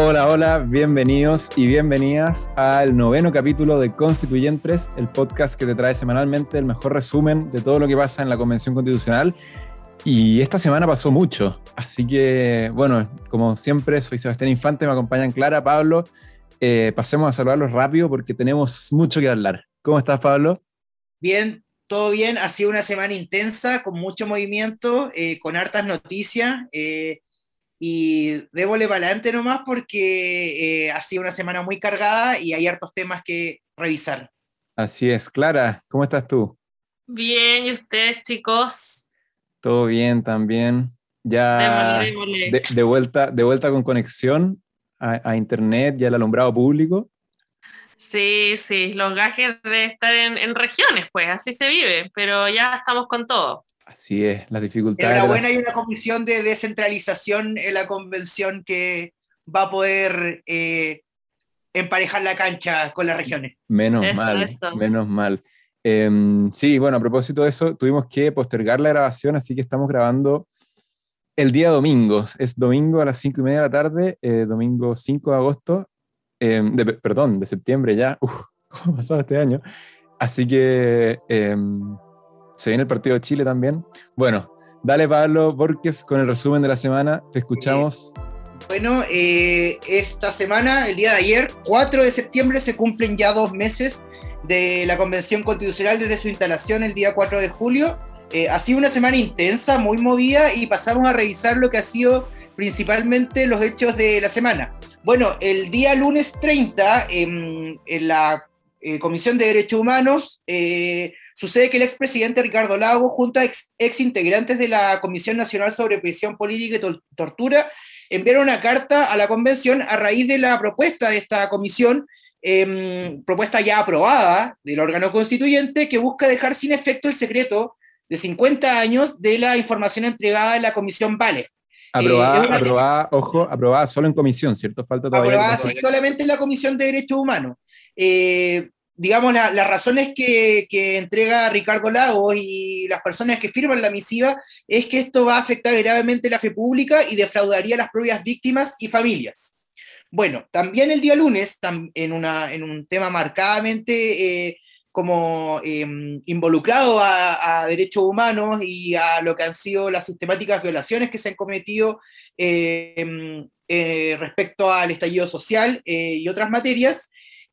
Hola, hola, bienvenidos y bienvenidas al noveno capítulo de Constituyentes, el podcast que te trae semanalmente el mejor resumen de todo lo que pasa en la Convención Constitucional. Y esta semana pasó mucho, así que, bueno, como siempre, soy Sebastián Infante, me acompañan Clara, Pablo. Eh, pasemos a saludarlos rápido porque tenemos mucho que hablar. ¿Cómo estás, Pablo? Bien, todo bien. Ha sido una semana intensa, con mucho movimiento, eh, con hartas noticias. Eh, y débole para adelante nomás porque eh, ha sido una semana muy cargada y hay hartos temas que revisar. Así es, Clara, ¿cómo estás tú? Bien, ¿y ustedes, chicos? Todo bien también. Ya de, vuelta, de vuelta con conexión a, internet y al alumbrado público. Sí, sí, los gajes de estar en, en regiones, pues así se vive, pero ya estamos con todo. Así es, las dificultades. Enhorabuena, hay una comisión de descentralización en la convención que va a poder eh, emparejar la cancha con las regiones. Menos mal, menos mal. Em, sí, bueno, a propósito de eso, tuvimos que postergar la grabación, así que estamos grabando el día domingo. Es domingo a las 5 y media de la tarde, eh, domingo 5 de agosto, em, perdón, de septiembre ya. Uf, ¿cómo ha pasado este año? Así que em, se viene el partido de Chile también. Bueno, dale Pablo Borges con el resumen de la semana. Te escuchamos. Bueno, eh, esta semana, el día de ayer, 4 de septiembre, se cumplen ya dos meses de la Convención Constitucional desde su instalación el día 4 de julio. Eh, ha sido una semana intensa, muy movida y pasamos a revisar lo que ha sido principalmente los hechos de la semana. Bueno, el día lunes 30, en, la eh, Comisión de Derechos Humanos, Sucede que el expresidente Ricardo Lago, junto a ex, integrantes de la Comisión Nacional sobre Prisión Política y Tortura, enviaron una carta a la convención a raíz de la propuesta de esta comisión, em, propuesta ya aprobada del órgano constituyente, que busca dejar sin efecto el secreto de 50 años de la información entregada en la comisión Vale. Aprobada, eh, aprobada, ojo, aprobada solo en comisión, ¿cierto? Falta todavía. Aprobada solamente en la Comisión de Derechos Humanos. Eh, digamos, las razones que, entrega Ricardo Lagos y las personas que firman la misiva es que esto va a afectar gravemente la fe pública y defraudaría a las propias víctimas y familias. Bueno, también el día lunes, en, un tema marcadamente eh, como em, involucrado a, derechos humanos y a lo que han sido las sistemáticas violaciones que se han cometido em, eh, respecto al estallido social eh, y otras materias,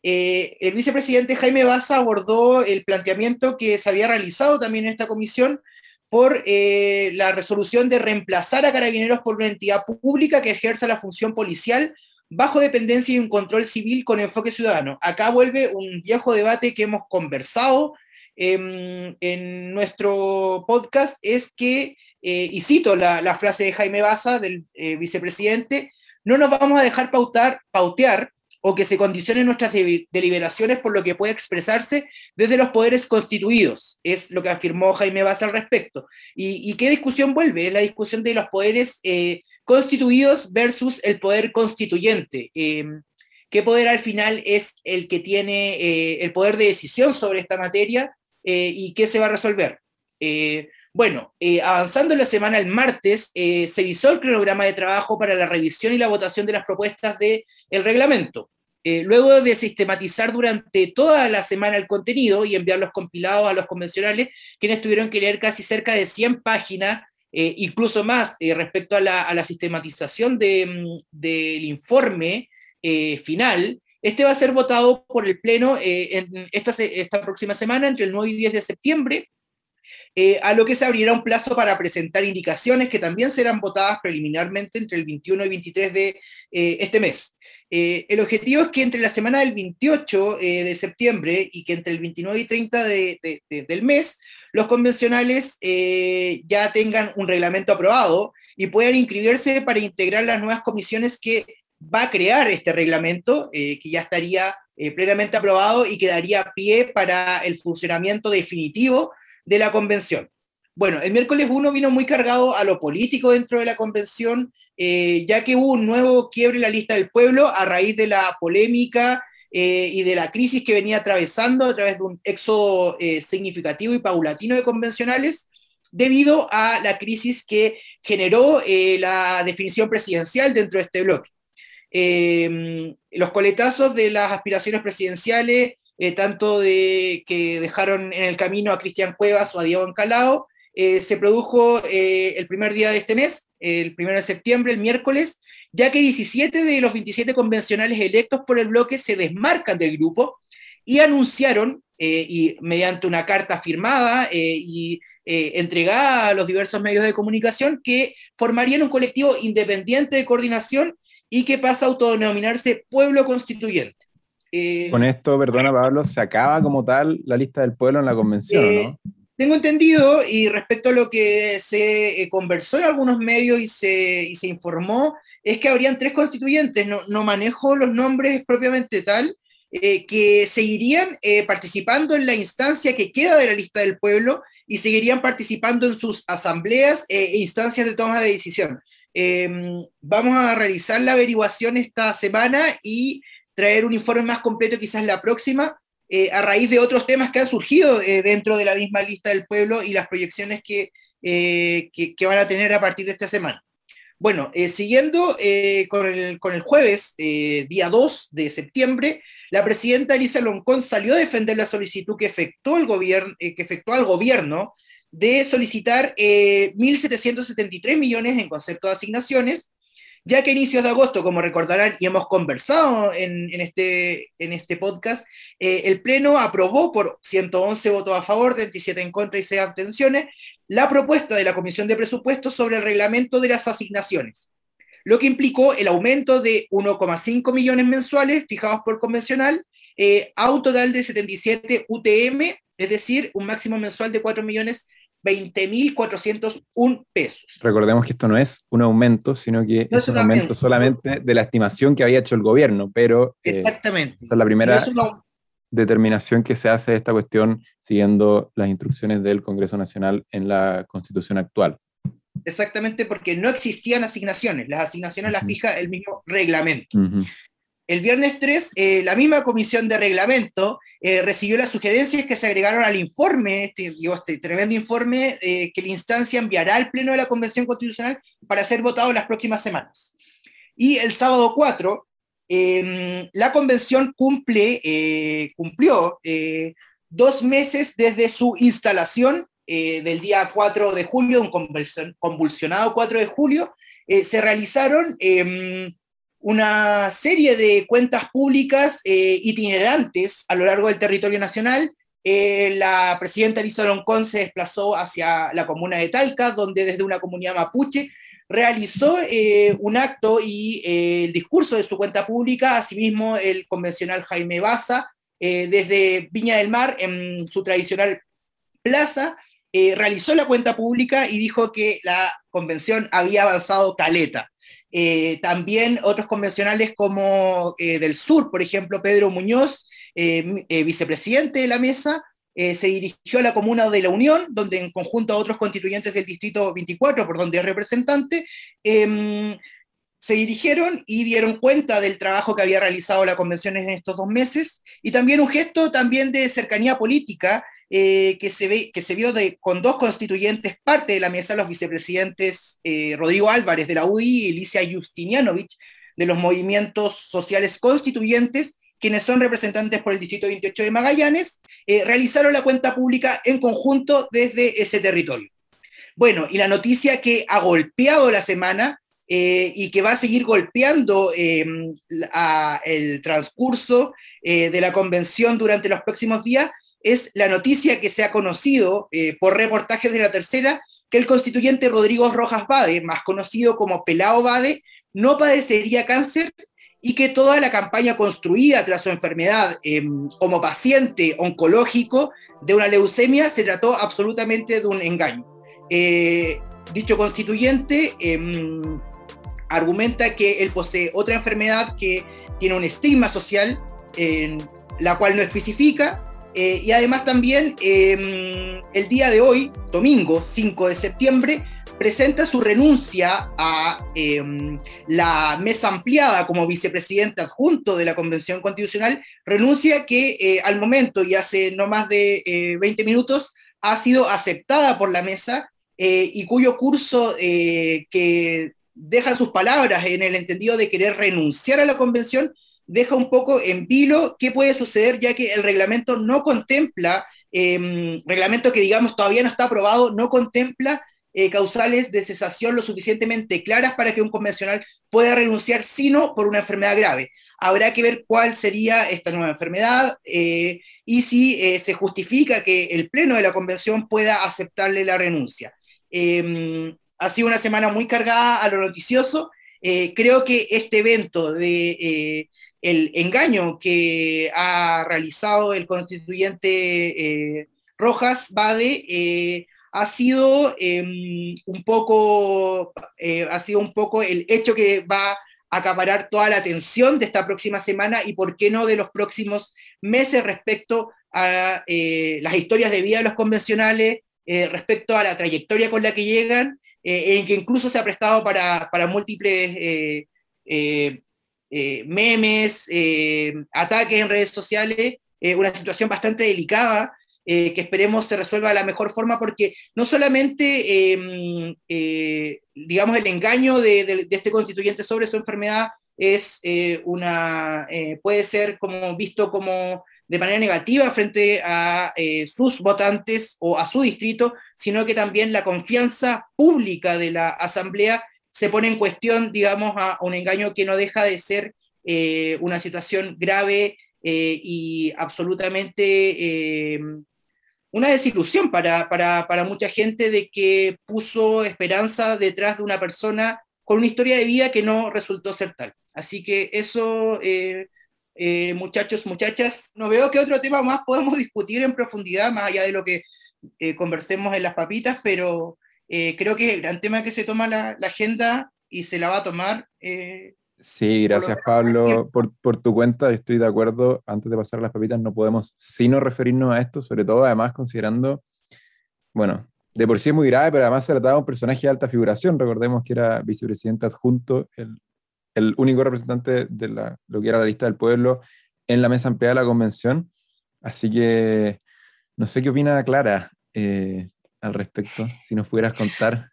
eh, el vicepresidente Jaime Baza abordó el planteamiento que se había realizado también en esta comisión por eh, la resolución de reemplazar a carabineros por una entidad pública que ejerza la función policial bajo dependencia y un control civil con enfoque ciudadano. Acá vuelve un viejo debate que hemos conversado em, en nuestro podcast, es que, eh, y cito la, frase de Jaime Baza, del vicepresidente, no nos vamos a dejar pautar, pautear o que se condicionen nuestras deliberaciones por lo que puede expresarse desde los poderes constituidos, es lo que afirmó Jaime Baza al respecto. ¿Y, qué discusión vuelve? Es la discusión de los poderes eh, constituidos versus el poder constituyente. Em, ¿Qué poder al final es el que tiene eh, el poder de decisión sobre esta materia eh, y qué se va a resolver? Bueno, avanzando la semana el martes, se visó el cronograma de trabajo para la revisión y la votación de las propuestas del el reglamento. Eh, luego de sistematizar durante toda la semana el contenido y enviar los compilados a los convencionales, quienes tuvieron que leer casi cerca de 100 páginas, eh, incluso más eh, respecto a la, sistematización mm, del informe final, este va a ser votado por el Pleno en esta, esta, próxima semana, entre el 9 y 10 de septiembre, a lo que se abrirá un plazo para presentar indicaciones que también serán votadas preliminarmente entre el 21 y 23 de este mes. Eh, el objetivo es que entre la semana del 28 eh, de septiembre y que entre el 29 y 30 del mes, los convencionales eh, ya tengan un reglamento aprobado y puedan inscribirse para integrar las nuevas comisiones que va a crear este reglamento, que ya estaría plenamente aprobado y que daría pie para el funcionamiento definitivo de la convención. Bueno, el miércoles 1 vino muy cargado a lo político dentro de la convención, eh, ya que hubo un nuevo quiebre en la lista del pueblo a raíz de la polémica eh, y de la crisis que venía atravesando a través de un éxodo eh, significativo y paulatino de convencionales, debido a la crisis que generó la definición presidencial dentro de este bloque. los coletazos de las aspiraciones presidenciales, tanto de que dejaron en el camino a Cristian Cuevas o a Diego Ancalao, se produjo el primer día de este mes, el primero de septiembre, el miércoles, ya que 17 de los 27 convencionales electos por el bloque se desmarcan del grupo y anunciaron, eh, y mediante una carta firmada eh, y eh, entregada a los diversos medios de comunicación, que formarían un colectivo independiente de coordinación y que pasa a autodenominarse pueblo constituyente. Con esto, perdona Pablo, se acaba como tal la lista del pueblo en la convención, ¿no? Tengo entendido, y respecto a lo que se conversó en algunos medios y se, y se informó, es que habrían tres constituyentes, no, manejo los nombres propiamente tal, eh, que seguirían eh, participando en la instancia que queda de la lista del pueblo y seguirían participando en sus asambleas eh, e instancias de toma de decisión. Em, vamos a realizar la averiguación esta semana y traer un informe más completo quizás la próxima, a raíz de otros temas que han surgido dentro de la misma lista del pueblo y las proyecciones que, que, que van a tener a partir de esta semana. Bueno, eh, siguiendo eh, con, el, jueves, eh, día 2 de septiembre, la presidenta Elisa Loncón salió a defender la solicitud que efectuó el gobierno, que efectuó al gobierno de solicitar 1.773 millones en concepto de asignaciones ya que a inicios de agosto, como recordarán y hemos conversado en, este, este podcast, eh, el Pleno aprobó por 111 votos a favor, 27 en contra y 6 abstenciones, la propuesta de la Comisión de Presupuestos sobre el reglamento de las asignaciones, lo que implicó el aumento de 1,5 millones mensuales fijados por convencional eh, a un total de 77 UTM, es decir, un máximo mensual de 4 millones 20.401 pesos. Recordemos que esto no es un aumento, sino que es, un aumento, solamente de la estimación que había hecho el gobierno, pero eh, Exactamente. esta es la primera determinación que se hace de esta cuestión siguiendo las instrucciones del Congreso Nacional en la constitución actual. Exactamente, porque no existían asignaciones, las asignaciones las fija el mismo reglamento. El viernes 3, eh, la misma comisión de reglamento eh, recibió las sugerencias que se agregaron al informe, este, este tremendo informe eh, que la instancia enviará al Pleno de la Convención Constitucional para ser votado en las próximas semanas. Y el sábado 4, em, la convención cumple, cumplió dos meses desde su instalación del día 4 de julio, un convulsionado 4 de julio, se realizaron em, una serie de cuentas públicas eh, itinerantes a lo largo del territorio nacional. Eh, la presidenta Elisa Loncón se desplazó hacia la comuna de Talca, donde desde una comunidad mapuche realizó eh, un acto y el discurso de su cuenta pública, asimismo el convencional Jaime Baza, desde Viña del Mar, en su tradicional plaza, realizó la cuenta pública y dijo que la convención había avanzado caleta. Eh, también otros convencionales como eh, del sur, por ejemplo, Pedro Muñoz, eh, vicepresidente de la mesa, se dirigió a la comuna de La Unión, donde en conjunto a otros constituyentes del distrito 24, por donde es representante, em, se dirigieron y dieron cuenta del trabajo que había realizado la convención en estos dos meses, y también un gesto también de cercanía política eh, que, se ve, que se vio de, con dos constituyentes parte de la mesa, los vicepresidentes eh, Rodrigo Álvarez de la UDI y Alicia Justinianovich de los movimientos sociales constituyentes, quienes son representantes por el Distrito 28 de Magallanes, eh, realizaron la cuenta pública en conjunto desde ese territorio. Bueno, y la noticia que ha golpeado la semana y que va a seguir golpeando em, el transcurso de la convención durante los próximos días es la noticia que se ha conocido eh, por reportajes de la tercera, que el constituyente Rodrigo Rojas Bade, más conocido como Pelao Bade, no padecería cáncer y que toda la campaña construida tras su enfermedad em, como paciente oncológico de una leucemia se trató absolutamente de un engaño. Eh, dicho constituyente em, argumenta que él posee otra enfermedad que tiene un estigma social, la cual no especifica, eh, y además también em, el día de hoy, domingo 5 de septiembre, presenta su renuncia a em, la mesa ampliada como vicepresidente adjunto de la Convención Constitucional, renuncia que eh, al momento y hace no más de 20 eh, minutos ha sido aceptada por la mesa y cuyo curso que deja sus palabras en el entendido de querer renunciar a la convención, deja un poco en vilo qué puede suceder, ya que el reglamento no contempla, eh, reglamento que digamos todavía no está aprobado, no contempla eh, causales de cesación lo suficientemente claras para que un convencional pueda renunciar, sino por una enfermedad grave. Habrá que ver cuál sería esta nueva enfermedad eh, y si eh, se justifica que el Pleno de la Convención pueda aceptarle la renuncia. Em, ha sido una semana muy cargada a lo noticioso. creo que este evento de el engaño que ha realizado el constituyente Rojas Bade ha sido em, un poco, eh, ha sido un poco el hecho que va a acaparar toda la atención de esta próxima semana y por qué no de los próximos meses respecto a eh, las historias de vida de los convencionales, eh, respecto a la trayectoria con la que llegan, en que incluso se ha prestado para múltiples memes, ataques en redes sociales, una situación bastante delicada eh, que esperemos se resuelva de la mejor forma, porque no solamente, em, eh, digamos, el engaño de, este constituyente sobre su enfermedad es eh, una, puede ser como visto como de manera negativa frente a sus votantes o a su distrito, sino que también la confianza pública de la Asamblea se pone en cuestión, digamos, a, un engaño que no deja de ser una situación grave y absolutamente una desilusión para, mucha gente de que puso esperanza detrás de una persona con una historia de vida que no resultó ser tal. Así que eso, eh, eh, muchachos, muchachas, no veo qué otro tema más podemos discutir en profundidad, más allá de lo que eh, conversemos en las papitas, pero creo que el gran tema que se toma la, la agenda y se la va a tomar Sí, gracias Pablo por, tu cuenta. Estoy de acuerdo. Antes de pasar a las papitas, no podemos sino referirnos a esto, sobre todo además considerando, bueno, de por sí es muy grave, pero además se trataba de un personaje de alta figuración. Recordemos que era vicepresidente adjunto, el, el único representante de la, lo que era la lista del pueblo en la mesa ampliada de la convención. Así que no sé qué opina Clara eh, al respecto, si nos pudieras contar.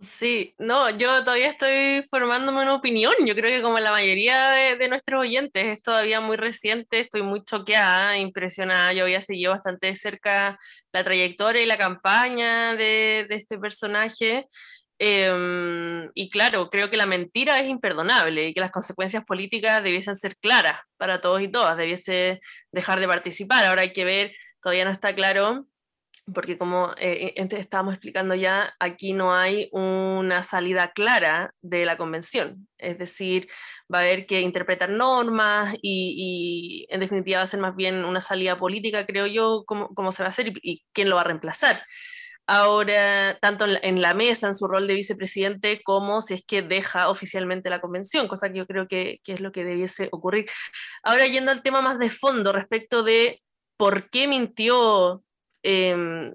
Sí, no, yo todavía estoy formándome una opinión. Yo creo que como la mayoría de, nuestros oyentes es todavía muy reciente, estoy muy choqueada, impresionada. Yo había seguido bastante de cerca la trayectoria y la campaña de, este personaje. Em, y claro, creo que la mentira es imperdonable y que las consecuencias políticas debiesen ser claras para todos y todas, debiese dejar de participar. Ahora hay que ver, todavía no está claro porque como eh, estábamos explicando ya, aquí no hay una salida clara de la convención, es decir, va a haber que interpretar normas y, en definitiva va a ser más bien una salida política, creo yo, cómo, se va a hacer y, quién lo va a reemplazar. Ahora, tanto en la mesa, en su rol de vicepresidente, como si es que deja oficialmente la convención, cosa que yo creo que, que es lo que debiese ocurrir. Ahora, yendo al tema más de fondo respecto de por qué mintió Em,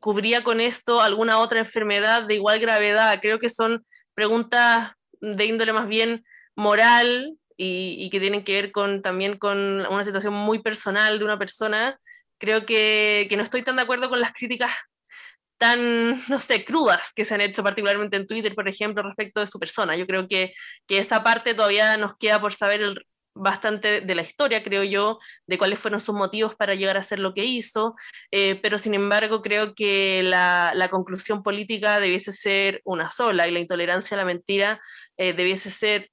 cubría con esto alguna otra enfermedad de igual gravedad. Creo que son preguntas de índole más bien moral y, que tienen que ver con, también con una situación muy personal de una persona. Creo que, no estoy tan de acuerdo con las críticas tan, no sé, crudas que se han hecho particularmente en Twitter, por ejemplo, respecto de su persona. Yo creo que, que esa parte todavía nos queda por saber bastante de la historia, creo yo, de cuáles fueron sus motivos para llegar a hacer lo que hizo, eh, pero sin embargo creo que la, conclusión política debiese ser una sola y la intolerancia a la mentira eh, debiese ser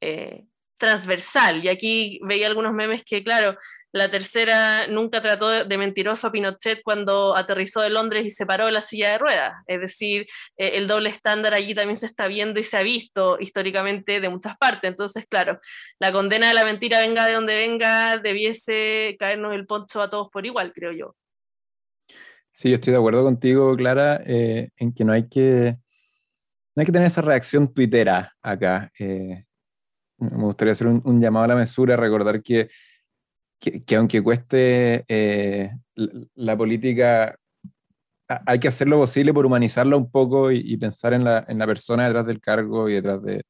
eh, transversal. Y aquí veía algunos memes que, claro, la tercera nunca trató de mentiroso a Pinochet cuando aterrizó de Londres y se paró la silla de ruedas. Es decir, eh, el doble estándar allí también se está viendo y se ha visto históricamente de muchas partes. Entonces, claro, la condena de la mentira, venga de donde venga, debiese caernos el poncho a todos por igual, creo yo. Sí, yo estoy de acuerdo contigo, Clara, eh, en que no hay que, no hay que tener esa reacción tuitera acá. Eh, me gustaría hacer un, un llamado a la mesura, recordar que que, aunque cueste eh, la, política, hay que hacer lo posible por humanizarla un poco y, pensar en la, en la, persona detrás del cargo y detrás de,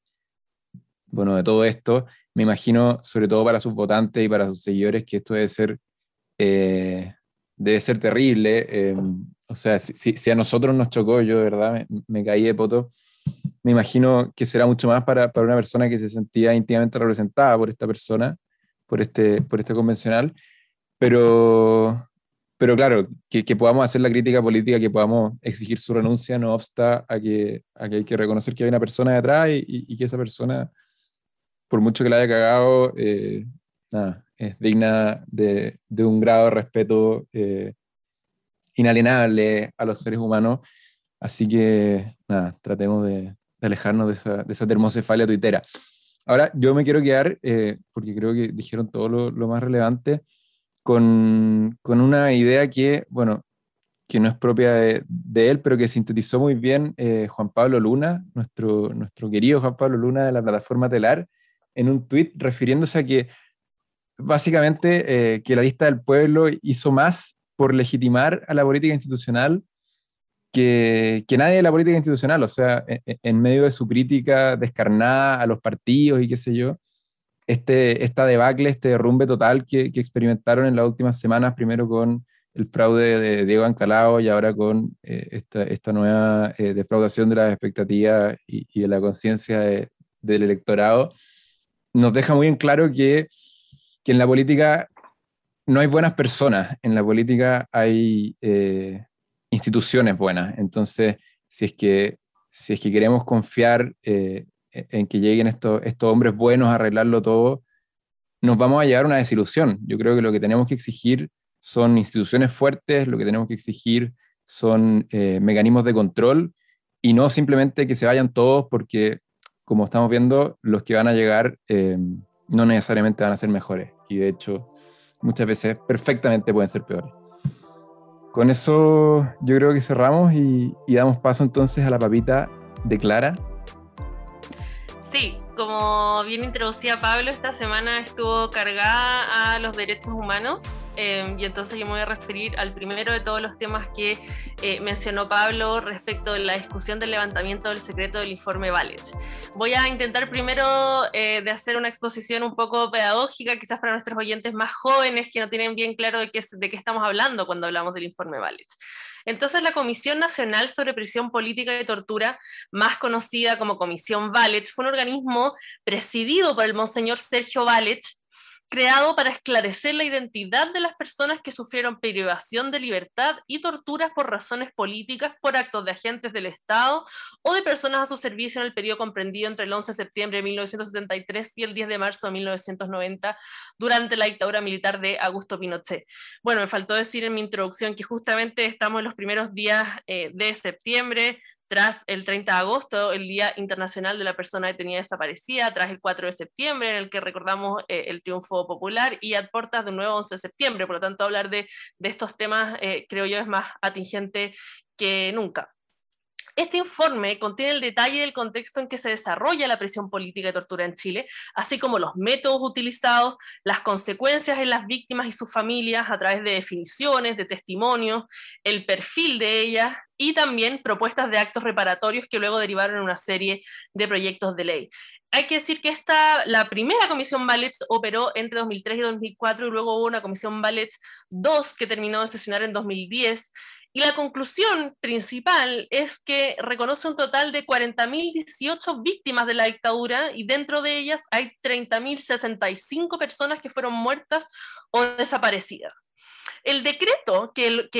bueno, de todo esto. Me imagino, sobre todo para sus votantes y para sus seguidores, que esto debe ser, eh, debe ser terrible. Eh, o sea, si, si, a nosotros nos chocó, yo de verdad me, me caí de poto. me imagino que será mucho más para, para, una persona que se sentía íntimamente representada por esta persona, por este, por este convencional, pero, pero claro, que, que, podamos hacer la crítica política, que podamos exigir su renuncia, no obsta a que, a que hay que reconocer que hay una persona detrás y, y, que esa persona, por mucho que la haya cagado, eh, nada, es digna de, de, un grado de respeto eh, inalienable a los seres humanos. Así que, nada, tratemos de, alejarnos de esa, de esa termocefalia tuitera. Ahora, yo me quiero quedar, eh, porque creo que dijeron todo lo, lo más relevante, con, con, una idea que, bueno, que no es propia de, de él, pero que sintetizó muy bien eh, Juan Pablo Luna, nuestro, nuestro querido Juan Pablo Luna de la plataforma Telar, en un tuit refiriéndose a que básicamente eh, que la lista del pueblo hizo más por legitimar a la política institucional que, que, nadie de la política institucional, o sea, en, e, en, medio de su crítica descarnada a los partidos y qué sé yo, este, esta debacle, este derrumbe total que, que experimentaron en las últimas semanas, primero con el fraude de Diego Ancalao y ahora con eh, esta, esta, nueva eh, defraudación de las expectativas y, y de la conciencia de, del electorado, nos deja muy en claro que, que, en la política no hay buenas personas, en la política hay eh, instituciones buenas. Entonces, si es que, si es que queremos confiar eh, en que lleguen estos, estos hombres buenos a arreglarlo todo, nos vamos a llevar una desilusión. Yo creo que lo que tenemos que exigir son instituciones fuertes, lo que tenemos que exigir son eh, mecanismos de control y no simplemente que se vayan todos porque, como estamos viendo, los que van a llegar eh, no necesariamente van a ser mejores y de hecho muchas veces perfectamente pueden ser peores. Con eso yo creo que cerramos y, damos paso entonces a la papita de Clara. Sí, como bien introducía Pablo, esta semana estuvo cargada a los derechos humanos Em, y entonces yo me voy a referir al primero de todos los temas que eh, mencionó Pablo respecto de la discusión del levantamiento del secreto del informe Valech. Voy a intentar primero eh, de hacer una exposición un poco pedagógica, quizás para nuestros oyentes más jóvenes que no tienen bien claro de qué, de qué estamos hablando cuando hablamos del informe Valech. Entonces, la Comisión Nacional sobre Prisión Política y Tortura, más conocida como Comisión Valech, fue un organismo presidido por el monseñor Sergio Valech, creado para esclarecer la identidad de las personas que sufrieron privación de libertad y torturas por razones políticas por actos de agentes del Estado o de personas a su servicio en el periodo comprendido entre el 11 de septiembre de 1973 y el 10 de marzo de 1990 durante la dictadura militar de Augusto Pinochet. Bueno, me faltó decir en mi introducción que justamente estamos en los primeros días eh, de septiembre, tras el 30 de agosto, el Día Internacional de la Persona Detenida Desaparecida, tras el 4 de septiembre, en el que recordamos eh, el triunfo popular, y a puertas de nuevo 11 de septiembre. Por lo tanto, hablar de, de estos temas, eh, creo yo, es más atingente que nunca. Este informe contiene el detalle del contexto en que se desarrolla la prisión política y tortura en Chile, así como los métodos utilizados, las consecuencias en las víctimas y sus familias a través de definiciones, de testimonios, el perfil de ellas y también propuestas de actos reparatorios que luego derivaron en una serie de proyectos de ley. Hay que decir que esta, la primera comisión Ballet operó entre 2003 y 2004 y luego hubo una comisión Ballet 2 que terminó de sesionar en 2010 y la conclusión principal es que reconoce un total de 40.018 víctimas de la dictadura y dentro de ellas hay 30.065 personas que fueron muertas o desaparecidas. El decreto que,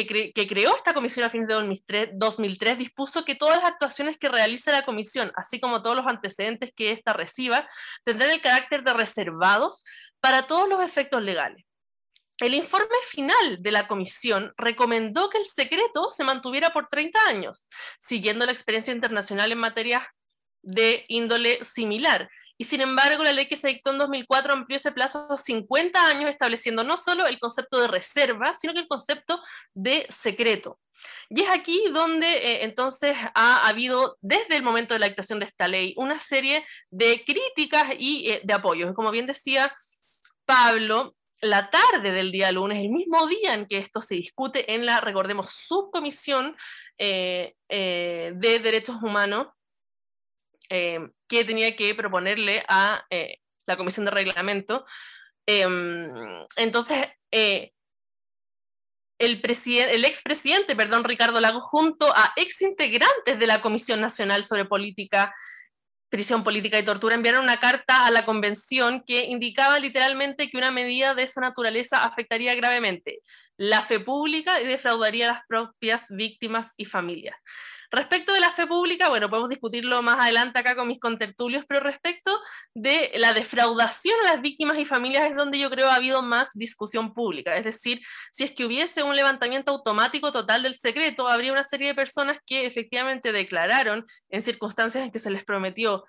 creó esta comisión a fines de 2003, 2003, dispuso que todas las actuaciones que realice la comisión, así como todos los antecedentes que ésta reciba, tendrán el carácter de reservados para todos los efectos legales. El informe final de la comisión recomendó que el secreto se mantuviera por 30 años, siguiendo la experiencia internacional en materia de índole similar. Y sin embargo, la ley que se dictó en 2004 amplió ese plazo a 50 años, estableciendo no solo el concepto de reserva, sino que el concepto de secreto. Y es aquí donde eh, entonces ha habido, desde el momento de la dictación de esta ley, una serie de críticas y eh, de apoyos. Como bien decía Pablo, la tarde del día lunes, el mismo día en que esto se discute en la, recordemos, subcomisión eh, eh, de derechos humanos, eh, que tenía que proponerle a la comisión de reglamento. entonces, el, el expresidente perdón, Ricardo Lago junto a exintegrantes de la Comisión Nacional sobre Política prisión política y tortura, enviaron una carta a la convención que indicaba literalmente que una medida de esa naturaleza afectaría gravemente la fe pública y defraudaría a las propias víctimas y familias. Respecto de la fe pública, bueno, podemos discutirlo más adelante acá con mis contertulios, pero respecto de la defraudación a las víctimas y familias es donde yo creo ha habido más discusión pública. Es decir, si es que hubiese un levantamiento automático total del secreto, habría una serie de personas que efectivamente declararon en circunstancias en que se les prometió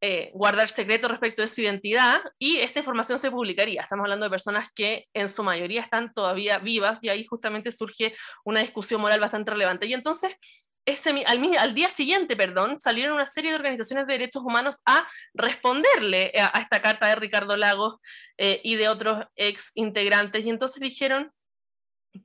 eh, guardar secreto respecto de su identidad y esta información se publicaría. Estamos hablando de personas que en su mayoría están todavía vivas y ahí justamente surge una discusión moral bastante relevante. Y entonces al, día siguiente, perdón, salieron una serie de organizaciones de derechos humanos a responderle a, esta carta de Ricardo Lagos eh, y de otros ex integrantes. Y entonces dijeron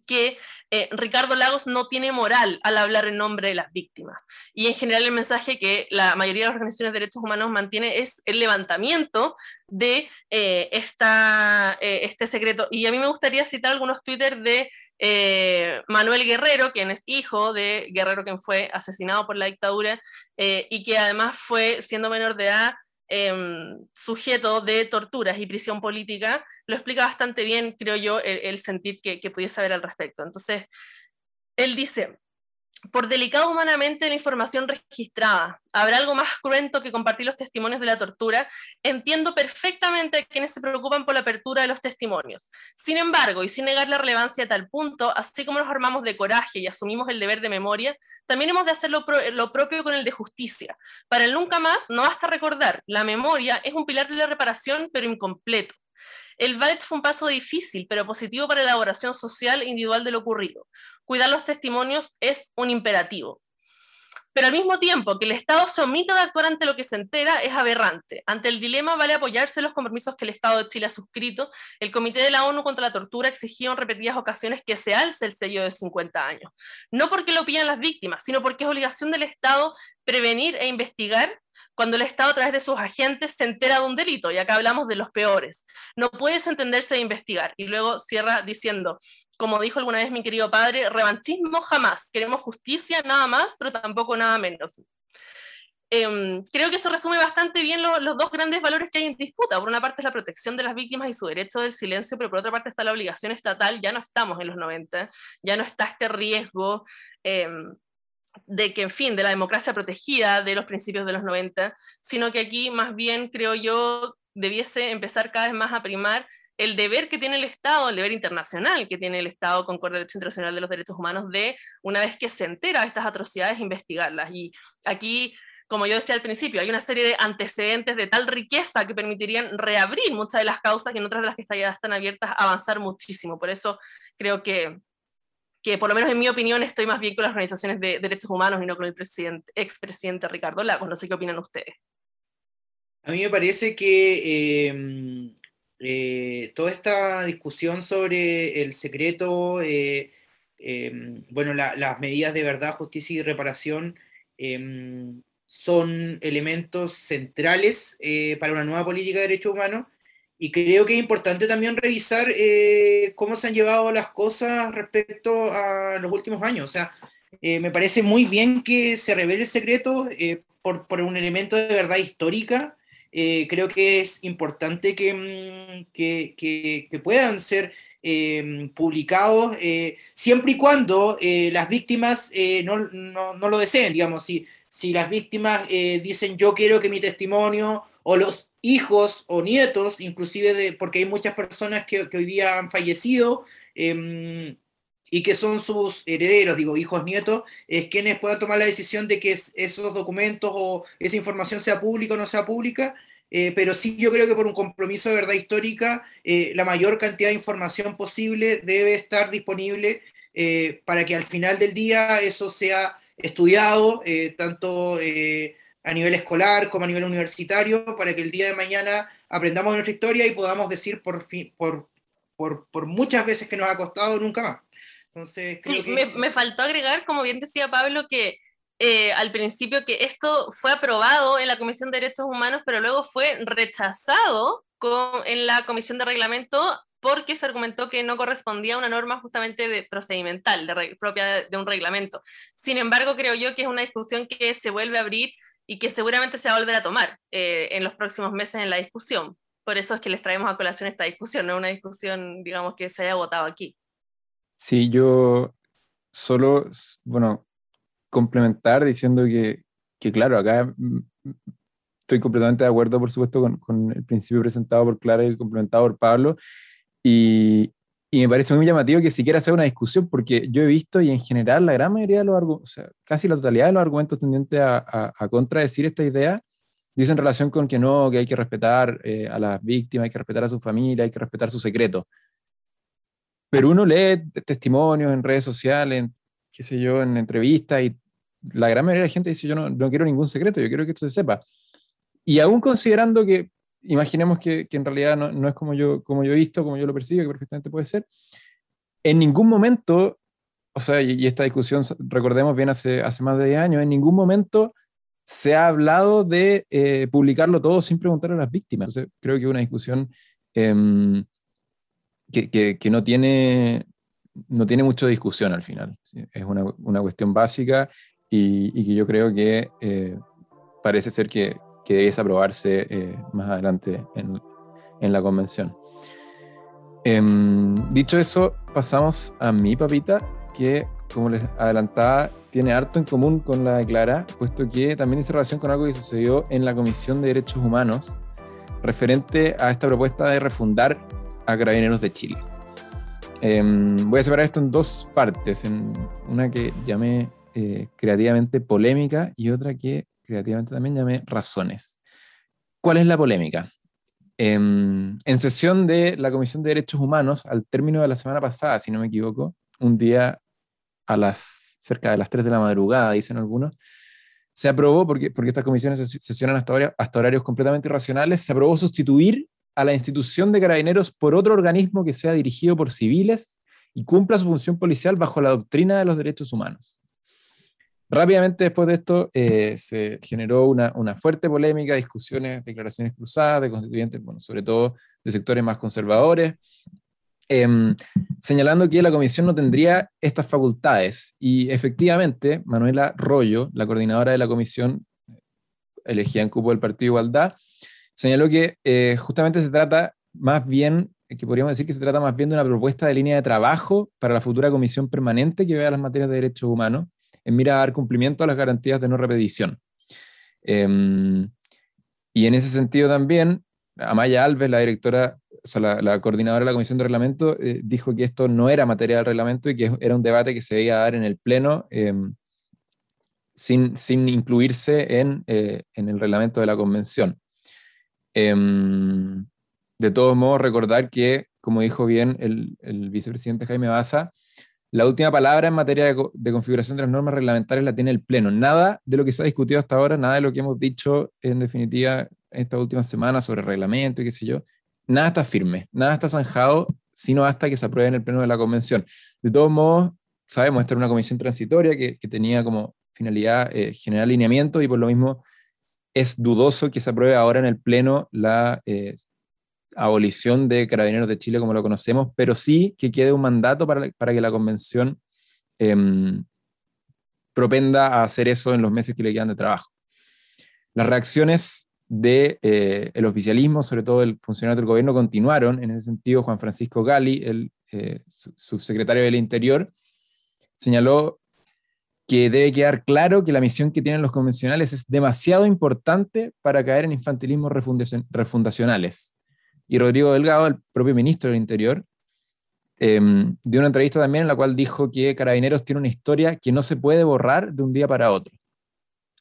que eh, Ricardo Lagos no tiene moral al hablar en nombre de las víctimas. Y en general el mensaje que la mayoría de las organizaciones de derechos humanos mantiene es el levantamiento de eh, esta, este secreto. Y a mí me gustaría citar algunos Twitter de eh, Manuel Guerrero, quien es hijo de Guerrero, quien fue asesinado por la dictadura eh, y que además fue, siendo menor de edad, em, sujeto de torturas y prisión política, lo explica bastante bien, creo yo, el, sentir que, que pudiese saber al respecto. Entonces, él dice, por delicado humanamente la información registrada. ¿Habrá algo más cruento que compartir los testimonios de la tortura? Entiendo perfectamente a quienes se preocupan por la apertura de los testimonios. Sin embargo, y sin negar la relevancia a tal punto, así como nos armamos de coraje y asumimos el deber de memoria, también hemos de hacer lo, lo propio con el de justicia. Para el nunca más, no basta recordar, la memoria es un pilar de la reparación, pero incompleto. El ballet fue un paso difícil, pero positivo para la elaboración social individual de lo ocurrido cuidar los testimonios es un imperativo. Pero al mismo tiempo que el Estado se omita de actuar ante lo que se entera es aberrante. Ante el dilema vale apoyarse en los compromisos que el Estado de Chile ha suscrito. El Comité de la ONU contra la Tortura exigió en repetidas ocasiones que se alce el sello de 50 años. No porque lo pidan las víctimas, sino porque es obligación del Estado prevenir e investigar cuando el Estado a través de sus agentes se entera de un delito, y acá hablamos de los peores. No puedes entenderse de investigar. Y luego cierra diciendo, como dijo alguna vez mi querido padre, revanchismo jamás. Queremos justicia, nada más, pero tampoco nada menos. Em, creo que eso resume bastante bien los dos grandes valores que hay en disputa. Por una parte es la protección de las víctimas y su derecho del silencio, pero por otra parte está la obligación estatal. Ya no estamos en los 90, ya no está este riesgo em, de que, en fin, de la democracia protegida de los principios de los 90, sino que aquí más bien, creo yo, debiese empezar cada vez más a primar el deber que tiene el Estado, el deber internacional que tiene el Estado con el Derecho Internacional de los Derechos Humanos de, una vez que se entera de estas atrocidades, investigarlas. Y aquí, como yo decía al principio, hay una serie de antecedentes de tal riqueza que permitirían reabrir muchas de las causas y en otras de las que ya están abiertas avanzar muchísimo. Por eso creo que, que, por lo menos en mi opinión, estoy más bien con las organizaciones de derechos humanos y no con el presidente, expresidente Ricardo Lagos. No sé qué opinan ustedes. A mí me parece que eh, eh, toda esta discusión sobre el secreto, eh, em, bueno, las medidas de verdad, justicia y reparación em, son elementos centrales eh, para una nueva política de derechos humanos y creo que es importante también revisar cómo se han llevado las cosas respecto a los últimos años. O sea, me parece muy bien que se revele el secreto por, por un elemento de verdad histórica eh, creo que es importante que, mm, que, que, puedan ser eh, publicados eh, siempre y cuando las víctimas no, no, no, lo deseen, digamos, si, si las víctimas dicen yo quiero que mi testimonio o los hijos o nietos, inclusive de, porque hay muchas personas que, hoy día han fallecido, em, y que son sus herederos, digo, hijos, nietos, es quienes puedan tomar la decisión de que esos documentos o esa información sea pública o no sea pública, eh, pero sí yo creo que por un compromiso de verdad histórica, eh, la mayor cantidad de información posible debe estar disponible eh, para que al final del día eso sea estudiado, tanto a nivel escolar como a nivel universitario, para que el día de mañana aprendamos nuestra historia y podamos decir por, fin, por, por, por muchas veces que nos ha costado nunca más. Entonces, me, faltó agregar, como bien decía Pablo, que eh, al principio que esto fue aprobado en la Comisión de Derechos Humanos, pero luego fue rechazado con, en la Comisión de Reglamento porque se argumentó que no correspondía a una norma justamente de procedimental, de propia de un reglamento. Sin embargo, creo yo que es una discusión que se vuelve a abrir y que seguramente se va a volver a tomar eh, en los próximos meses en la discusión. Por eso es que les traemos a colación esta discusión, no una discusión, digamos, que se haya votado aquí. Sí, yo solo, bueno, complementar diciendo que, que claro, acá estoy completamente de acuerdo, por supuesto, con, con, el principio presentado por Clara y complementado por Pablo. Y, y, me parece muy llamativo que siquiera sea una discusión, porque yo he visto, y en general la gran mayoría de los argumentos, o sea, casi la totalidad de los argumentos tendientes a, a, a, contradecir esta idea, dicen en relación con que no, que hay que respetar eh, a las víctimas, hay que respetar a su familia, hay que respetar su secreto. Pero uno lee testimonios en redes sociales, en, qué sé yo, en entrevistas, y la gran mayoría de la gente dice, yo no, no quiero ningún secreto, yo quiero que esto se sepa. Y aún considerando que, imaginemos que, que en realidad no, no, es como yo, como yo he visto, como yo lo percibo, que perfectamente puede ser, en ningún momento, o sea, y, esta discusión, recordemos bien hace, hace más de 10 años, en ningún momento se ha hablado de eh, publicarlo todo sin preguntar a las víctimas. Entonces, creo que una discusión eh, que, que, que, no, tiene, no tiene mucha discusión al final. ¿sí? Es una, una, cuestión básica y, y, que yo creo que eh, parece ser que, que debe aprobarse eh, más adelante en, en la convención. Em, dicho eso, pasamos a mi papita, que como les adelantaba, tiene harto en común con la de Clara, puesto que también dice relación con algo que sucedió en la Comisión de Derechos Humanos, referente a esta propuesta de refundar a Carabineros de Chile. Eh, voy a separar esto en dos partes, en una que llamé eh, creativamente polémica y otra que creativamente también llamé razones. ¿Cuál es la polémica? Eh, en sesión de la Comisión de Derechos Humanos, al término de la semana pasada, si no me equivoco, un día a las cerca de las 3 de la madrugada, dicen algunos, se aprobó, porque, porque estas comisiones sesionan hasta, horarios, hasta horarios completamente irracionales, se aprobó sustituir a la institución de carabineros por otro organismo que sea dirigido por civiles y cumpla su función policial bajo la doctrina de los derechos humanos. Rápidamente después de esto eh, se generó una, una, fuerte polémica, discusiones, declaraciones cruzadas de constituyentes, bueno, sobre todo de sectores más conservadores, eh, señalando que la comisión no tendría estas facultades. Y efectivamente, Manuela Rollo, la coordinadora de la comisión, elegida en cupo del Partido Igualdad, señaló que eh, justamente se trata más bien, que podríamos decir que se trata más bien de una propuesta de línea de trabajo para la futura comisión permanente que vea las materias de derechos humanos en mira a dar cumplimiento a las garantías de no repetición. Eh, y en ese sentido también, Amaya Alves, la directora o la, coordinadora de la Comisión de Reglamento eh, dijo que esto no era materia del reglamento y que era un debate que se debía dar en el Pleno eh, sin, sin, incluirse en, eh, en, el reglamento de la Convención. Em, de todos modos, recordar que, como dijo bien el, el, vicepresidente Jaime Baza, la última palabra en materia de, configuración de las normas reglamentarias la tiene el Pleno. Nada de lo que se ha discutido hasta ahora, nada de lo que hemos dicho en definitiva estas últimas semanas sobre reglamento y qué sé yo, nada está firme, nada está zanjado, sino hasta que se apruebe en el pleno de la convención. De todos modos, sabemos, esta era una comisión transitoria que, que tenía como finalidad eh, generar alineamiento y por lo mismo es dudoso que se apruebe ahora en el pleno la eh, abolición de Carabineros de Chile como lo conocemos, pero sí que quede un mandato para, para que la convención eh, propenda a hacer eso en los meses que le quedan de trabajo. Las reacciones del de, eh, oficialismo, sobre todo el funcionario del gobierno, continuaron. En ese sentido, Juan Francisco Gali, el eh, subsecretario del Interior, señaló que debe quedar claro que la misión que tienen los convencionales es demasiado importante para caer en infantilismos refundacionales. Y Rodrigo Delgado, el propio ministro del Interior, eh, dio una entrevista también en la cual dijo que Carabineros tiene una historia que no se puede borrar de un día para otro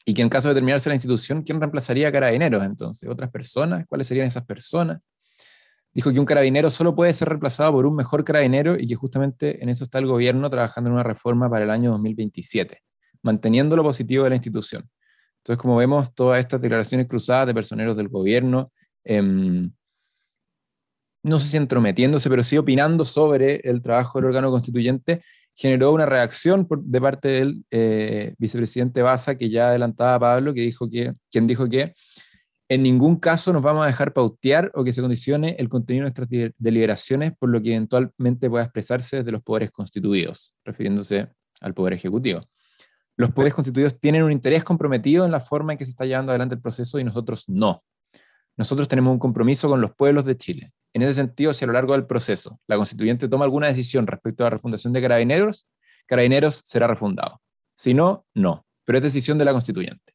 y que en caso de terminarse la institución, ¿quién reemplazaría a carabineros entonces? ¿Otras personas? ¿Cuáles serían esas personas? Dijo que un carabinero solo puede ser reemplazado por un mejor carabinero y que justamente en eso está el gobierno trabajando en una reforma para el año 2027, manteniendo lo positivo de la institución. Entonces, como vemos, todas estas declaraciones cruzadas de personeros del gobierno, eh, no sé si entrometiéndose, pero sí opinando sobre el trabajo del órgano constituyente, generó una reacción por, de parte del eh, vicepresidente Baza, que ya adelantaba a Pablo, que dijo que, quien dijo que en ningún caso nos vamos a dejar pautear o que se condicione el contenido de nuestras deliberaciones por lo que eventualmente pueda expresarse desde los poderes constituidos, refiriéndose al poder ejecutivo. Los poderes constituidos tienen un interés comprometido en la forma en que se está llevando adelante el proceso y nosotros no. Nosotros tenemos un compromiso con los pueblos de Chile. En ese sentido, si a lo largo del proceso la constituyente toma alguna decisión respecto a la refundación de carabineros, carabineros será refundado. Si no, no. Pero es decisión de la constituyente.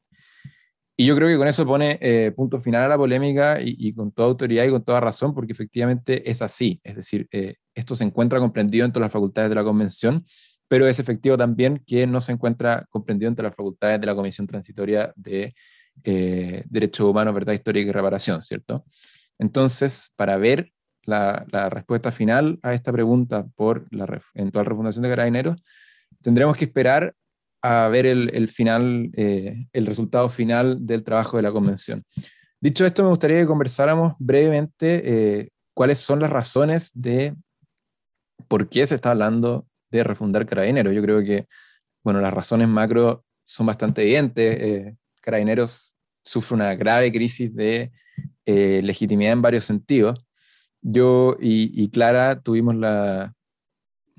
Y yo creo que con eso pone eh, punto final a la polémica y, con toda autoridad y con toda razón, porque efectivamente es así. Es decir, eh, esto se encuentra comprendido entre las facultades de la Convención, pero es efectivo también que no se encuentra comprendido entre las facultades de la Comisión Transitoria de eh, Derechos Humanos, Verdad Histórica y Reparación, ¿cierto? Entonces, para ver la, respuesta final a esta pregunta por la eventual refundación de carabineros, tendremos que esperar a ver el, final, eh, el resultado final del trabajo de la convención. Dicho esto, me gustaría que conversáramos brevemente eh, cuáles son las razones de por qué se está hablando de refundar carabineros. Yo creo que, bueno, las razones macro son bastante evidentes. Eh, carabineros sufre una grave crisis de legitimidad en varios sentidos. Yo y Clara tuvimos la,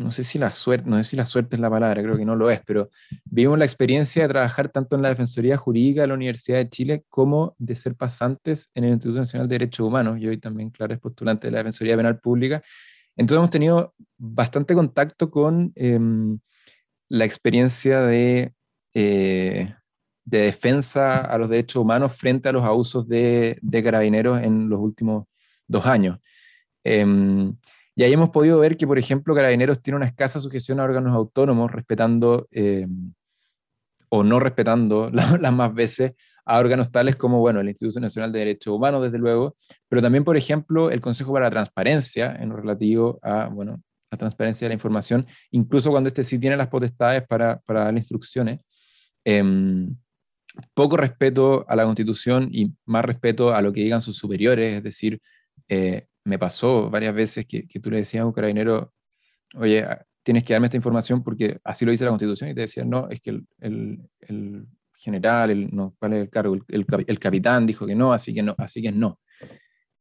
no sé si la suerte, no sé si la suerte es la palabra, creo que no lo es, pero vimos la experiencia de trabajar tanto en la Defensoría Jurídica de la Universidad de Chile como de ser pasantes en el Instituto Nacional de Derechos Humanos. Yo hoy también, claro, es postulante de la Defensoría Penal Pública. Entonces hemos tenido bastante contacto con em, la experiencia de, eh, de defensa a los derechos humanos frente a los abusos de, de carabineros en los últimos dos años. Em, y ahí hemos podido ver que, por ejemplo, Carabineros tiene una escasa sujeción a órganos autónomos, respetando eh, o no respetando las más veces a órganos tales como, bueno, el Instituto Nacional de Derechos Humanos, desde luego, pero también, por ejemplo, el Consejo para la Transparencia, en lo relativo a, bueno, la transparencia de la información, incluso cuando este sí tiene las potestades para, para dar instrucciones. Em, poco respeto a la Constitución y más respeto a lo que digan sus superiores, es decir, eh, me pasó varias veces que, tú le decías a un carabinero, oye, ah, tienes que darme esta información porque así lo dice la Constitución, y te decían, no, es que el, general, el, no, ¿cuál es el cargo? El, capitán dijo que no, así que no, así que no.